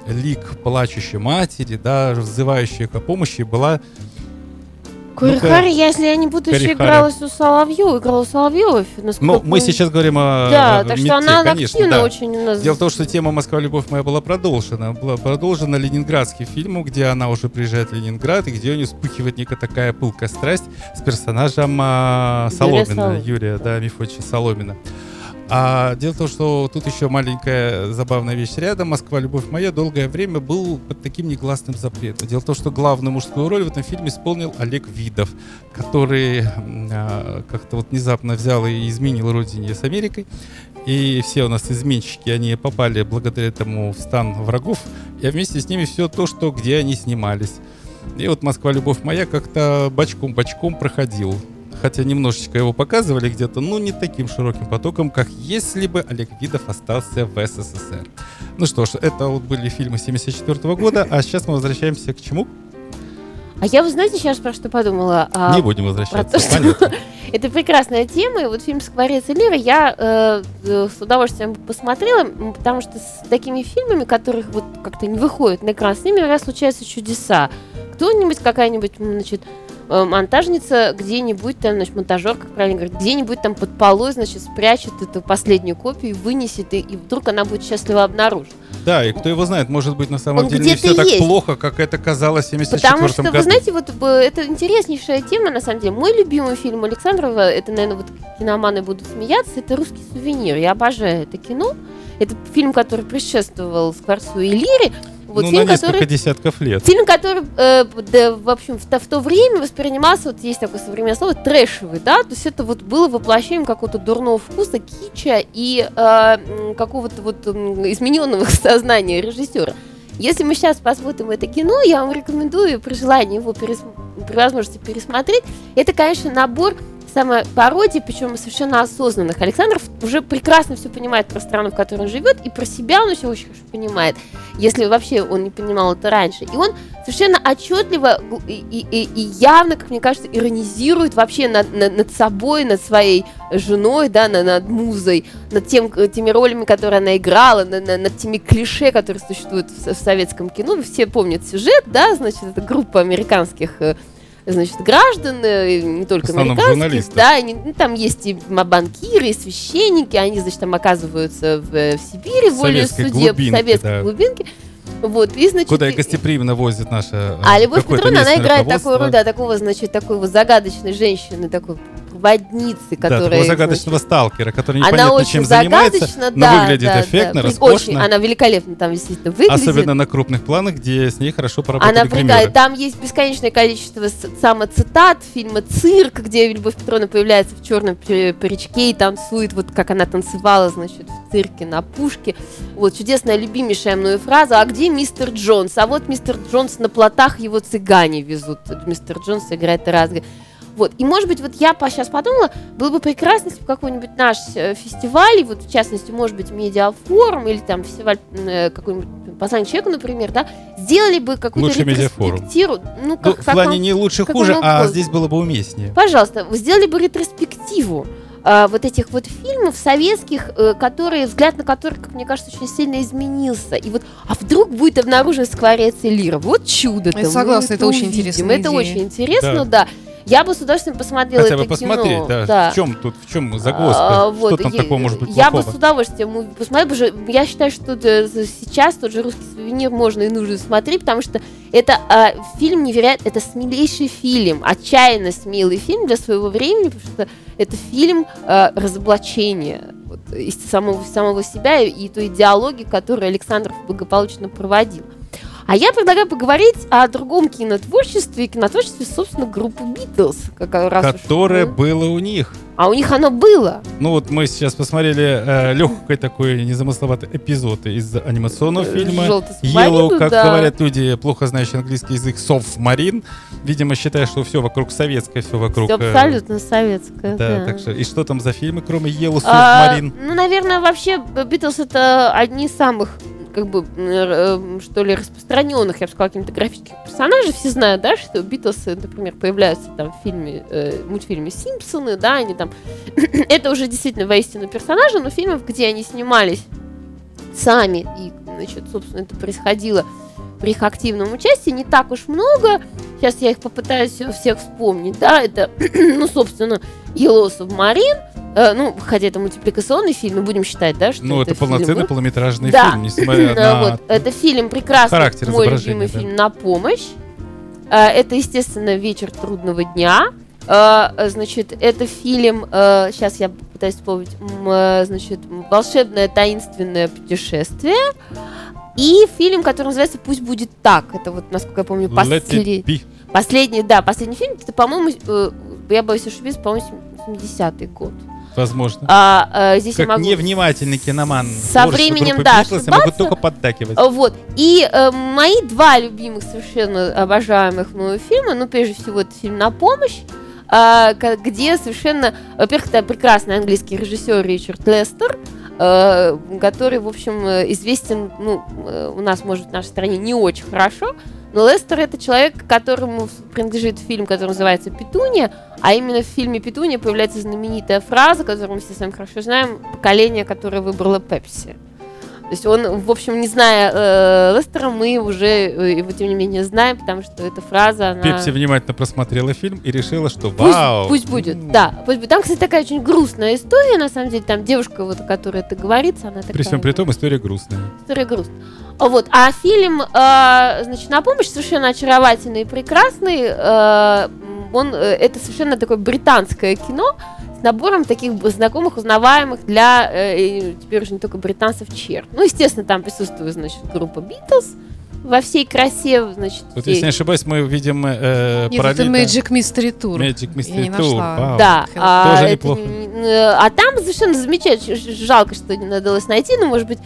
лик плачущей матери, да, взывающей о помощи, была Курихара, если я не буду, еще играла у Соловьева, играла у Соловьева. Ну, мы сейчас говорим о Да, о так Мите, что она конечно, активно да. очень у нас... Дело в том, что тема «Москва. Любовь моя» была продолжена. Была продолжена ленинградским фильмом, где она уже приезжает в Ленинград, и где у нее вспыхивает некая такая пылкая страсть с персонажем а, Юрия Соломина. Соломина. Юрия, да, Мифовича Соломина. А дело в том, что тут еще маленькая забавная вещь рядом. «Москва. Любовь моя» долгое время был под таким негласным запретом. Дело в том, что главную мужскую роль в этом фильме исполнил Олег Видов, который а, как-то вот внезапно взял и изменил родине с Америкой. И все у нас изменщики, они попали благодаря этому в стан врагов, и вместе с ними все то, что где они снимались. И вот «Москва. Любовь моя» как-то бочком-бочком проходил. Хотя немножечко его показывали где-то, но не таким широким потоком, как если бы Олег Видов остался в СССР. Ну что ж, это вот были фильмы 74 года, а сейчас мы возвращаемся к чему? А я, вы знаете, сейчас про что подумала? А, не будем возвращаться, то, что это прекрасная тема, и вот фильм «Скворец и Лира» я э, э, с удовольствием посмотрела, потому что с такими фильмами, которых вот как-то не выходят на экран, с ними раз случаются чудеса. Кто-нибудь, какая-нибудь, значит, монтажница где-нибудь там, значит, монтажер, как правильно говорить, где-нибудь там под полой, значит, спрячет эту последнюю копию, вынесет, и, и вдруг она будет счастливо обнаружена. Да, и кто его знает, может быть, на самом Он деле не все так есть. плохо, как это казалось в 74 Потому что, году. вы знаете, вот э, это интереснейшая тема, на самом деле. Мой любимый фильм Александрова, это, наверное, вот киноманы будут смеяться, это «Русский сувенир». Я обожаю это кино. Это фильм, который предшествовал «Скворцу и Лире». Вот ну, фильм, на несколько который десятков лет. Фильм, который, э, да, в общем, в то, в то время воспринимался, вот есть такое современное слово, трэшевый, да, то есть это вот было воплощением какого-то дурного вкуса, кича и э, какого-то вот измененного сознания режиссера. Если мы сейчас посмотрим это кино, я вам рекомендую при желании его перес- при возможности пересмотреть. Это, конечно, набор самопародий, причем совершенно осознанных. Александров уже прекрасно все понимает про страну, в которой он живет, и про себя он все очень хорошо понимает, если вообще он не понимал это раньше. И он совершенно отчетливо и, и- и- явно, как мне кажется, иронизирует вообще над, над- над собой, над своей женой, да, на- над музой, над тем, э, теми ролями, которые она играла, на- на- над теми клише, которые существуют в, в советском кино. Все помнят сюжет, да, значит, это группа американских э, значит, граждан, не только американских, да, они- ну, там есть и банкиры, и священники, они, значит, там оказываются в, э, в Сибири, в воле судеб, в глубинке, советской да. глубинке. Вот, и, значит, Куда и- гостеприимно возит наша а э, Любовь какое-то Петровна, она играет такую роль, да, такого, значит, такой вот загадочной женщины, такой проводницы, Да, которая... такого загадочного сталкера, который значит, она очень чем занимается, загадочна, но да, выглядит да, эффектно, да. роскошно. Очень, она великолепно там действительно выглядит. Особенно на крупных планах, где с ней хорошо поработали Она прыгает. Там есть бесконечное количество самоцитат фильма «Цирк», где Любовь Петровна появляется в черном паричке и танцует, вот как она танцевала, значит, в цирке на пушке. Вот, чудесная, любимейшая мною фраза «А где мистер Джонс?» А вот мистер Джонс на плотах, его цыгане везут. Мистер Джонс играет разго. Вот, и может быть, вот я сейчас подумала, было бы прекрасно, если бы какой-нибудь наш э, фестиваль, и вот в частности, может быть, медиафорум или там фестиваль э, какой-нибудь «Послание человеку», например, да, сделали бы какую-то медиафорум. ретроспективу. Ну, Ну, как, в как плане вам- не лучше, как хуже, а здесь было бы уместнее. Пожалуйста, сделали бы ретроспективу а, вот этих вот фильмов советских, э, которые, взгляд на которые, как мне кажется, очень сильно изменился. И вот, а вдруг будет обнаружен скворец и лира? Вот чудо-то. Я согласна, это очень увидим. интересная Это идея. очень интересно, да. Я бы с удовольствием посмотрела Хотя бы это посмотреть, кино. да, да. В чем тут, в чем загвоздка? А, вот, Что там я- такого может быть Я бы плохого? с удовольствием посмотрела, потому что я считаю, что э, сейчас тот же русский сувенир можно и нужно смотреть, потому что это а, фильм невероятно, это смелейший фильм, отчаянно смелый фильм для своего времени, потому что это фильм а, разоблачения вот, из самого, самого себя и, и той идеологии, которую Александров благополучно проводил. А я предлагаю поговорить о другом кинотворчестве, кинотворчестве, собственно, группы Битлз, уж Которое мы- было у них. А у них оно было. Ну вот мы сейчас посмотрели легкий такой незамысловатый эпизод из анимационного Э, фильма «Желтый Yellow, субмарин», как да. говорят люди, плохо знающие английский язык, Совмарин. Видимо, считая, что все вокруг советское, все вокруг... Всё э, абсолютно советское. Да, да. так что... И что там за фильмы, кроме Yellow А, Submarine? ну, наверное, вообще Битлз это одни из самых как бы, э, что ли, распространенных, я бы сказала, кинематографических персонажей. Все знают, да, что Битлсы, например, появляются там в фильме, э, мультфильме «Симпсоны», да, они там... это уже действительно воистину персонажи, но фильмов, где они снимались сами, и, значит, собственно, это происходило при их активном участии, не так уж много. Сейчас я их попытаюсь всех вспомнить, да, это, ну, собственно, Yellow Submarine, э, ну, хотя это мультипликационный фильм, мы будем считать, да, что Ну, это фильм полноценный был. полнометражный Да. фильм, несмотря на... Вот, это фильм прекрасный, характер мой любимый да. фильм «На помощь». Э, Это, естественно, «Вечер трудного дня». Э, Значит, это фильм, сейчас я пытаюсь вспомнить, э, значит, «Волшебное таинственное путешествие». И фильм, который называется «Пусть будет так». Это вот, насколько я помню, последний. Последний, да, последний фильм, это, по-моему, э, я боюсь ошибиться, по-моему, 70-й год. Возможно. А, э, здесь я Как могу... невнимательный киноман. Со временем, да, я ошибаться. только поддакивать. А, Вот. И э, мои два любимых, совершенно обожаемых мною фильма, ну, прежде всего, это фильм «На помощь», а, ка- где совершенно, во-первых, это прекрасный английский режиссер Ричард Лестер, э, который, в общем, э, известен, ну, э, у нас, может, в нашей стране не очень хорошо, но Лестер это человек, которому принадлежит фильм, который называется «Петуния», а именно в фильме «Петуния» появляется знаменитая фраза, которую мы все с вами хорошо знаем, поколение, которое выбрало Пепси. То есть он, в общем, не зная э, Лестера, мы уже э, его, тем не менее, знаем, потому что эта фраза, она... Пепси внимательно просмотрела фильм и решила, что Пусть, вау. пусть будет, м, да. Пусть будет. Там, кстати, такая очень грустная история, на самом деле. Там девушка, вот, о которой это говорится, она такая... При всем при том история грустная. История грустная. Вот. А фильм, э, значит, на помощь совершенно очаровательный и прекрасный. э, он, э, это совершенно такое британское кино с набором таких знакомых, узнаваемых для э, теперь уже не только британцев черт. Ну, естественно, там присутствует, значит, группа Битлз во всей красе, значит, Вот если не ошибаюсь, мы видим э, Нет, это параллельно- Magic Mystery Tour. Magic Я Mystery не Tour. нашла. Вау. Да, а, Тоже это неплохо. не- а там совершенно замечательно. Жалко, что не надалось найти, но, может быть,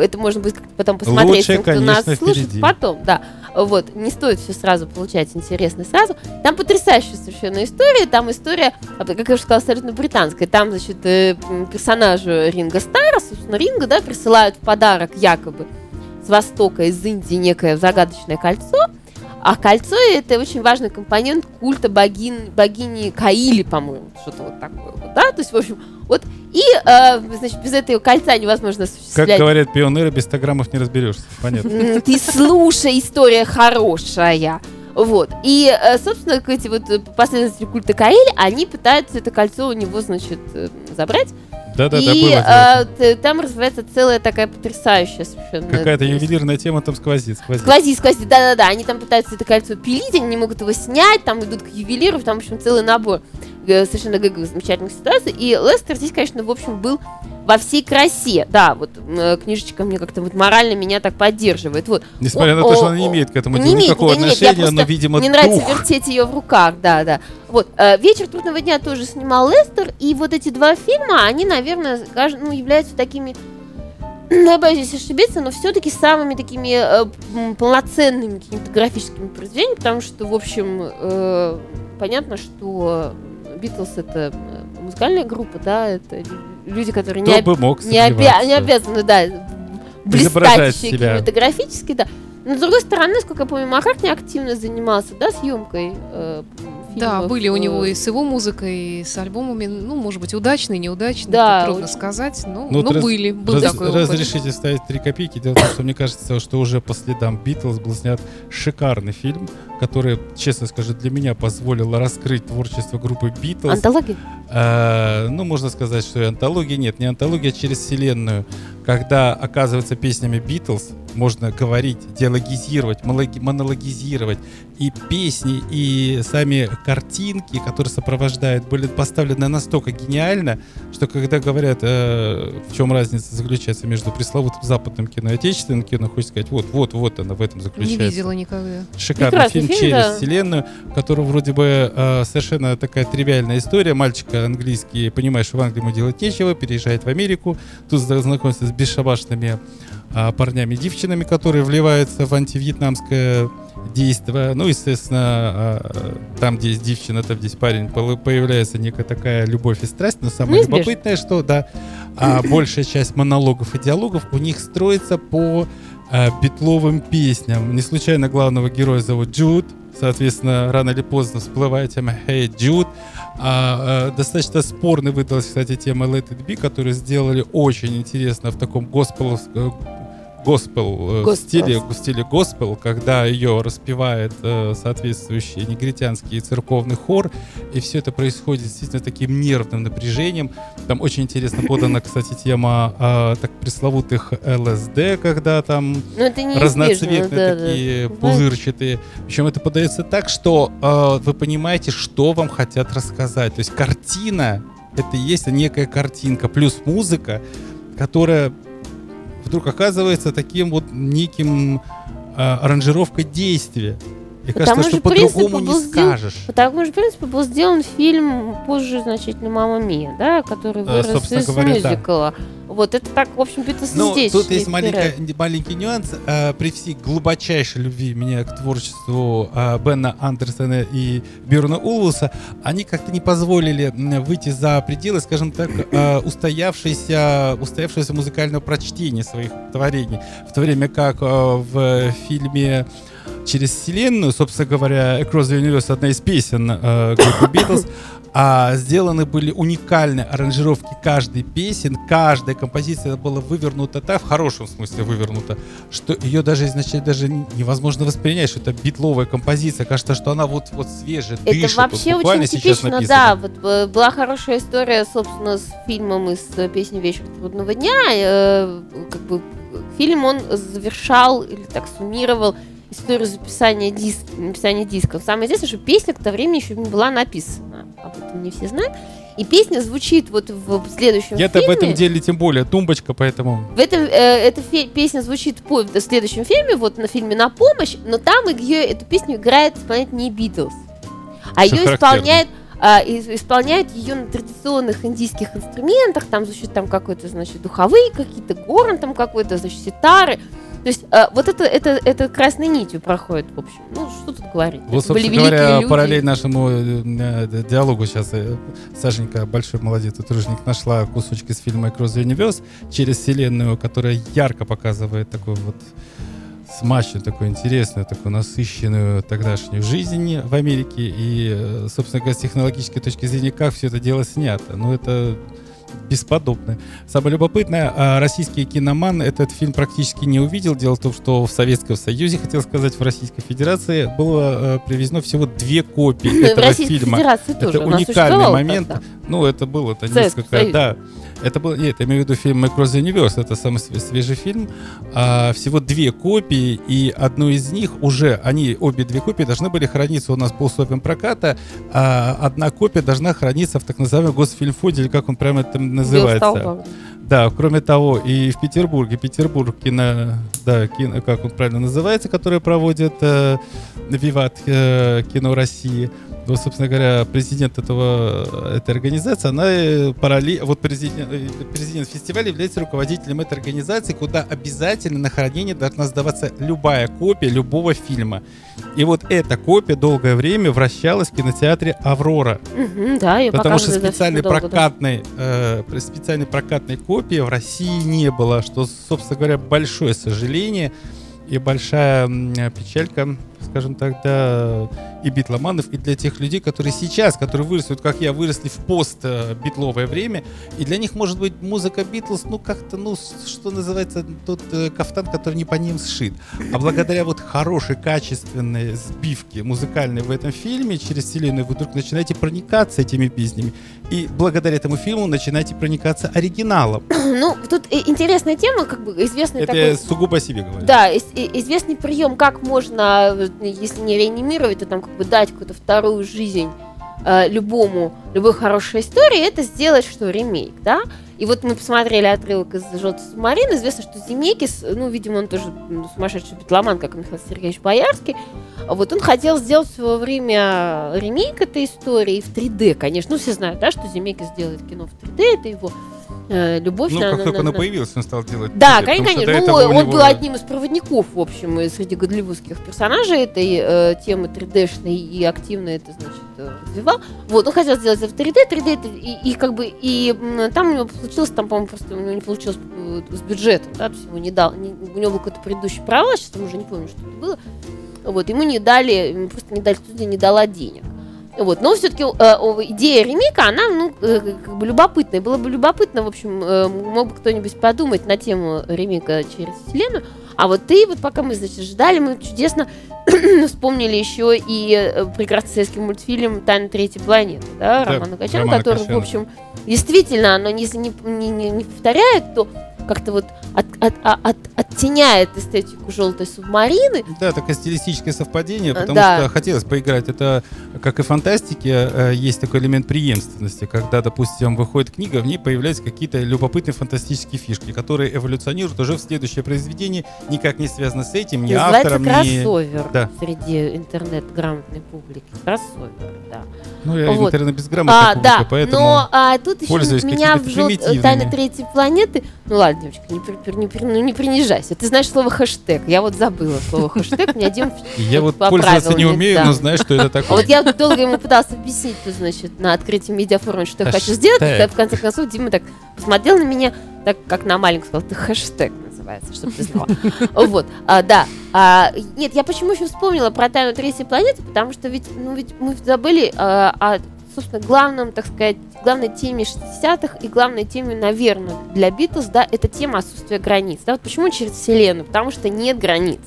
это можно будет потом посмотреть, Лучшее, тем, кто нас конечно, слушает впереди. потом. Да, вот, не стоит все сразу получать интересно сразу. Там потрясающая совершенно история. Там история, а, как я уже сказала, абсолютно британская. Там, значит, э, персонажу Ринга Стара, собственно, Ринга, да, присылают в подарок якобы с Востока, из Индии некое загадочное кольцо. А кольцо это очень важный компонент культа богин, богини Каили, по-моему, что-то вот такое вот, да, то есть, в общем, вот, и, э, значит, без этого кольца невозможно Как осуществлять. говорят пионеры, без 100 граммов не разберешься. Понятно. Ты слушай, история хорошая. Вот. И, э, собственно, как эти вот э, последователи культа Каэли, они пытаются это кольцо у него, значит, э, забрать. Да-да-да, и было э, дело. т- там развивается целая такая потрясающая совершенно... Какая-то ювелирная тема там сквозит. сквозит. Сквозит, сквозит, да-да-да. Они там пытаются это кольцо пилить, они не могут его снять, там идут к ювелиру, там, в общем, целый набор совершенно гэговых замечательных ситуаций. И Лестер здесь, конечно, в общем, был во всей красе. Да, вот э, книжечка мне как-то вот морально меня так поддерживает. Вот. Несмотря на О- то, что о- она не имеет к этому не имеет, никакого нет, отношения, но, видимо, Мне нравится дух. вертеть ее в руках, да, да. Вот. э, «Вечер трудного дня» тоже снимал Лестер, и вот эти два фильма, они, наверное, скаж- ну, являются такими ну, я боюсь ошибиться, но все-таки самыми такими э, полноценными кинематографическими произведениями, потому что, в общем, э, понятно, что Битлз это э, музыкальная группа, да, это люди, которые не, Кто об- бы мог не, обя- не обязаны, да, блистать кинематографически, да. Но, с другой стороны, сколько я помню, Маккартни активно занимался, да, съемкой э, Да, фильмов, были у него э, и с его музыкой, и с альбомами, ну, может быть, удачные, неудачные, Да, трудно очень. сказать, но, Ну, но раз- были, был Раз- такой опыт. разрешите вставить три копейки. Дело в том, что мне кажется, что уже по следам Битлз был снят шикарный фильм, который, честно скажу, для меня позволил раскрыть творчество группы Битлз. Антология? Э, ну, можно сказать, что и антология нет, не антология, а через вселенную. Когда, оказывается, песнями Битлз можно говорить, диалогизировать, монологизировать. И песни, и сами картинки, которые сопровождают, были поставлены настолько гениально, что когда говорят, э, в чем разница заключается между пресловутым западным кино и отечественным кино, хочется сказать, вот, вот, вот она в этом Не заключается. видела никогда. Шикарный Прекрасный фильм, фильм, через да. вселенную, в котором вроде бы э, совершенно такая тривиальная история. Мальчика английский, понимает, что в Англии ему делать нечего, переезжает в Америку, тут зна- знакомится с бесшабашными парнями и девчонами, которые вливаются в антивьетнамское действие. Ну, естественно, а, там, где есть девчина, там, где есть парень, появляется некая такая любовь и страсть. Но самое Неизбежно. любопытное, что, да, а, большая часть монологов и диалогов у них строится по а, битловым песням. Не случайно главного героя зовут Джуд. Соответственно, рано или поздно всплывает тема «Hey, Jude». А, а, достаточно спорной выдалась, кстати, тема «Let it be», которую сделали очень интересно в таком госпел, госпел э, Госпел. стиле, в стиле госпел, когда ее распевает э, соответствующий негритянский церковный хор, и все это происходит действительно таким нервным напряжением. Там очень интересно подана, кстати, тема а, так пресловутых ЛСД, когда там Ну, разноцветные да, да. такие Знаешь, пузырчатые. Причем это подается так, что э, вы понимаете, что вам хотят рассказать. То есть картина это и есть некая картинка плюс музыка, которая вдруг оказывается таким вот неким э, аранжировкой действия. И Потому кажется, что по-другому не сделан- скажешь. Потому что, в принципе, был сделан фильм позже значительно «Мама Мия», да, который Э, вырос собственно из говоря, да. мюзикла. Вот, это так, в общем, и Ну, здесь. тут есть вперед. маленький нюанс. Э, при всей глубочайшей любви меня к творчеству э, Бена Андерсона и Бюрна Улвуса, они как-то не позволили выйти за пределы, скажем так, э, устоявшейся, устоявшегося музыкального прочтения своих творений. В то время как э, в фильме через вселенную, собственно говоря, Across the Universe одна из песен э, группы Beatles, а сделаны были уникальные аранжировки каждой песен, каждая композиция была вывернута так, в хорошем смысле вывернута, что ее даже изначально даже невозможно воспринять, что это битловая композиция, кажется, что она вот, вот свежая, Это дышит, вот вообще буквально очень типично, да. Вот э, была хорошая история, собственно, с фильмом из э, песни «Вечер трудного дня». Э, как бы фильм он завершал или так суммировал историю записания, диск, написания дисков. Самое интересное, что песня к тому времени еще не была написана. Об этом не все знают. И песня звучит вот в следующем Я-то фильме. в этом деле тем более тумбочка, поэтому... В этом, э, эта фе- песня звучит по в следующем фильме, вот на фильме «На помощь», но там ее, эту песню играет исполнять не Битлз, а Что ее исполняет а, и- исполняют ее на традиционных индийских инструментах, там звучит там какой-то, значит, духовые какие-то, горн там какой-то, значит, ситары. То есть а, вот это, это, это красной нитью проходит, в общем. Ну, что тут говорить. Вот, Это собственно говоря, люди. параллель нашему э, э, диалогу сейчас э, Сашенька, большой молодец, труженик, нашла кусочки из фильма «Across the Universe» через вселенную, которая ярко показывает такой вот смачную, такую интересную, такую насыщенную тогдашнюю жизнь в Америке. И, собственно говоря, с технологической точки зрения, как все это дело снято. Ну, это бесподобно. Самое любопытное, а, российский киноман этот фильм практически не увидел. Дело в том, что в Советском Союзе, хотел сказать, в Российской Федерации было э, привезено всего две копии этого фильма. Это уникальный момент. Ну, это было, это несколько, да. Это был, нет, я имею в виду фильм Across the Universe, это самый све- свежий фильм. А, всего две копии, и одну из них уже, они, обе две копии должны были храниться у нас по условиям проката, а одна копия должна храниться в так называемом Госфильмфонде, или как он прямо там называется. Да, кроме того, и в Петербурге, Петербург кино, да, кино, как он правильно называется, который проводит э, Виват э, кино России. Вот, собственно говоря, президент этого, этой организации, она э, параллель, вот президент, э, президент фестиваля является руководителем этой организации, куда обязательно на хранение должна сдаваться любая копия любого фильма. И вот эта копия долгое время вращалась в кинотеатре «Аврора». Мгм, да, ее Потому что специальной долго, да. прокатной, э, специальной прокатной копии в России не было, что, собственно говоря, большое сожаление и большая печалька скажем так, для и битломанов, и для тех людей, которые сейчас, которые выросли, вот как я, выросли в пост-битловое время, и для них, может быть, музыка Битлз, ну, как-то, ну, что называется, тот э, кафтан, который не по ним сшит. А благодаря вот хорошей, качественной сбивке музыкальной в этом фильме через вселенную вы вдруг начинаете проникаться этими песнями. И благодаря этому фильму начинаете проникаться оригиналом. Ну, тут интересная тема, как бы известный Это такой... я сугубо себе говорю. Да, известный прием, как можно, если не реанимировать, то там как бы дать какую-то вторую жизнь э, любому, любой хорошей истории, это сделать что, ремейк, да? И вот мы посмотрели отрывок из «Желтой субмарины». Известно, что Земекис, ну, видимо, он тоже м, сумасшедший битломан, как Михаил Сергеевич Боярский. А Вот он хотел сделать в свое время ремейк этой истории в 3D, конечно. Ну, все знают, да, что Земекис делает кино в 3D, это его любовь Ну, на- как на- только на- оно на- появилось, он стал делать. да, 3D, конечно. Ну, он него- был одним из проводников, в общем, и среди голливудских персонажей этой э, темы 3D-шной и активно это, значит, э, развивал. Вот, он хотел сделать это в 3D, 3D это, и, и как бы, и там у него получилось, там, по-моему, просто у него не получилось э, с бюджетом, да, то есть ему не дал, не- у него был какой-то предыдущий провал, сейчас я уже не помню, что это было. Вот, ему не дали, ему просто не дали, студия не дала денег. Вот, но все-таки идея ремейка, она, ну, э, как бы любопытная. Было бы любопытно, в общем, э, мог бы кто-нибудь подумать на тему ремейка через вселенную. А вот ты, вот пока мы, значит, ждали, мы чудесно вспомнили еще и э, прекрасный советский мультфильм «Тайна третьей планеты», да, Да, Романа Качана, Романа который, в Качана. общем, действительно, оно не, не, не, не- не повторяет, то как-то вот от, от- а- от- оттеняет эстетику желтой субмарины, Да, такое стилистическое совпадение, А, потому да. что хотелось поиграть. Это, как и в фантастике, э, есть такой элемент преемственности, когда, допустим, выходит книга, в ней появляются какие-то любопытные фантастические фишки, которые эволюционируют уже в следующее произведение, никак не связано с этим, ни Называется автором, ни... кроссовер Да. среди интернет-грамотной публики. Кроссовер, да. Ну, я Вот. интернет-безграмотная А, публика, да, поэтому... но а, тут еще меня в жел... тайна третьей планеты. Ну ладно, девочка, не, при- не, при- ну, не принижайся. Ты знаешь слово хэштег. Я вот забыла слово хэштег. Меня Дим Я вот пользоваться не умею, но знаю, что это А такое. вот я долго ему пыталась объяснить, значит, на открытии медиафорума, что я хочу сделать. В конце концов Дима так посмотрел на меня, так как на маленького, сказал, ты хэштег называется, чтобы ты знала. Вот, а, да. А, Нет, я почему еще вспомнила про тайну третьей планеты, потому что ведь, ну, ведь мы забыли а, о, собственно, главном, так сказать, главной теме 60-х и главной теме, наверное, для Битлз, да, это тема отсутствия границ. Да, вот почему через Вселенную? Потому что нет границ.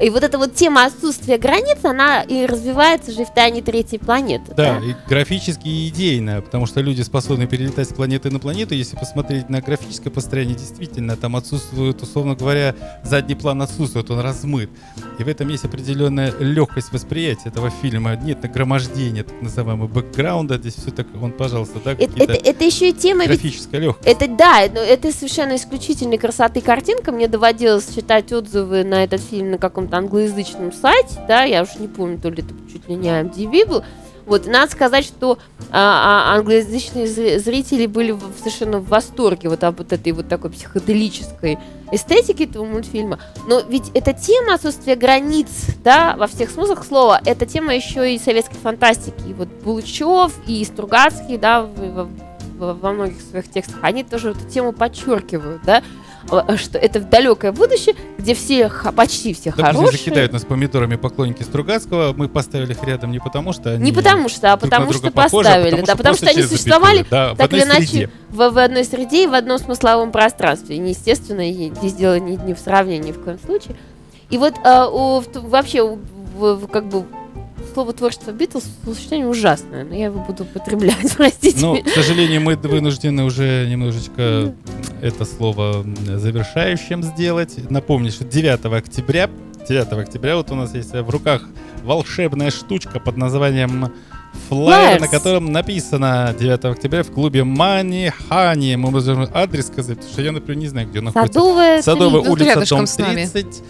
И вот эта вот тема отсутствия границ, она и развивается же в тайне третьей планеты. Да, и графически и идейно, потому что люди способны перелетать с планеты на планету. Если посмотреть на графическое построение, действительно, там отсутствует, условно говоря, задний план отсутствует, он размыт. И в этом есть определенная легкость восприятия этого фильма. Нет нагромождения, так называемого бэкграунда. Здесь все так, вон, пожалуйста, да, Это, это, это еще и тема ведь графическая легкость. Это да, это, это совершенно исключительной красоты картинка. Мне доводилось читать отзывы на этот фильм на каком-то англоязычном сайте, да, я уж не помню, то ли это чуть ли не IMDb был. Вот, надо сказать, что а, а, англоязычные зри- зрители были в- совершенно в восторге вот об вот этой вот такой психоделической эстетики этого мультфильма. Но ведь эта тема отсутствия границ, да, во всех смыслах слова, это тема еще и советской фантастики. И вот Булычев и Стругацкий, да, во во многих своих текстах, они тоже эту тему подчеркивают, да, что это в далекое будущее, где все, почти все Допустим, хорошие. закидают нас помидорами поклонники Стругацкого. Мы поставили их рядом не потому, что они Не потому что, а потому что похожи, а поставили, да, потому просто что они существовали. Да, так или иначе в, в одной среде и в одном смысловом пространстве. И, естественно, здесь дело не, не в сравнении ни в коем случае. И вот а, у- вообще у- в- как бы слово творчество Битлз сочетание ужасное, но я его буду употреблять, простите. Ну, к сожалению, мы вынуждены уже немножечко это слово завершающим сделать. Напомню, что 9 октября, 9 октября вот у нас есть в руках волшебная штучка под названием флайер, Flyers. на котором написано 9 октября в клубе Мани Хани. Мы можем адрес сказать, потому что я, например, не знаю, где он находится. Садовая, Садовая улица, рядышком дом с нами. 30.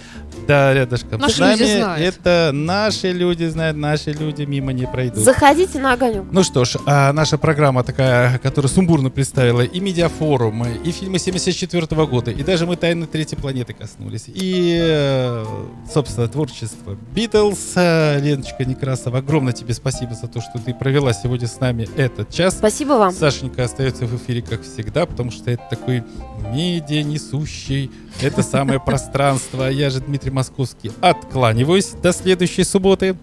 Да, рядышком Наши с нами. люди знают. Это наши люди знают, наши люди мимо не пройдут. Заходите на огонек. Ну что ж, а наша программа такая, которая сумбурно представила и медиафорумы, и фильмы 74 года, и даже мы «Тайны третьей планеты» коснулись, и э, собственно, творчество Битлз. Э, Леночка Некрасова, огромное тебе спасибо за то, что ты провела сегодня с нами этот час. Спасибо вам. Сашенька остается в эфире, как всегда, потому что это такой медиа несущий, это самое пространство. Я же Дмитрий Московский откланиваюсь до следующей субботы.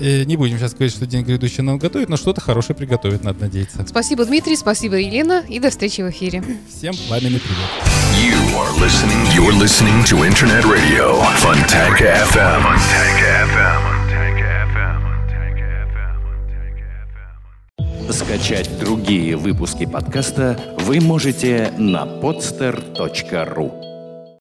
Э, Не будем сейчас говорить, что день грядущий нам готовит, но что-то хорошее приготовить, надо надеяться. Спасибо, Дмитрий, спасибо, Елена, и до встречи в эфире. Всем пламенный привет. You are listening. You're listening to Internet Radio, Funtank FM. Funtank FM. Скачать другие выпуски подкаста вы можете на podster.ru.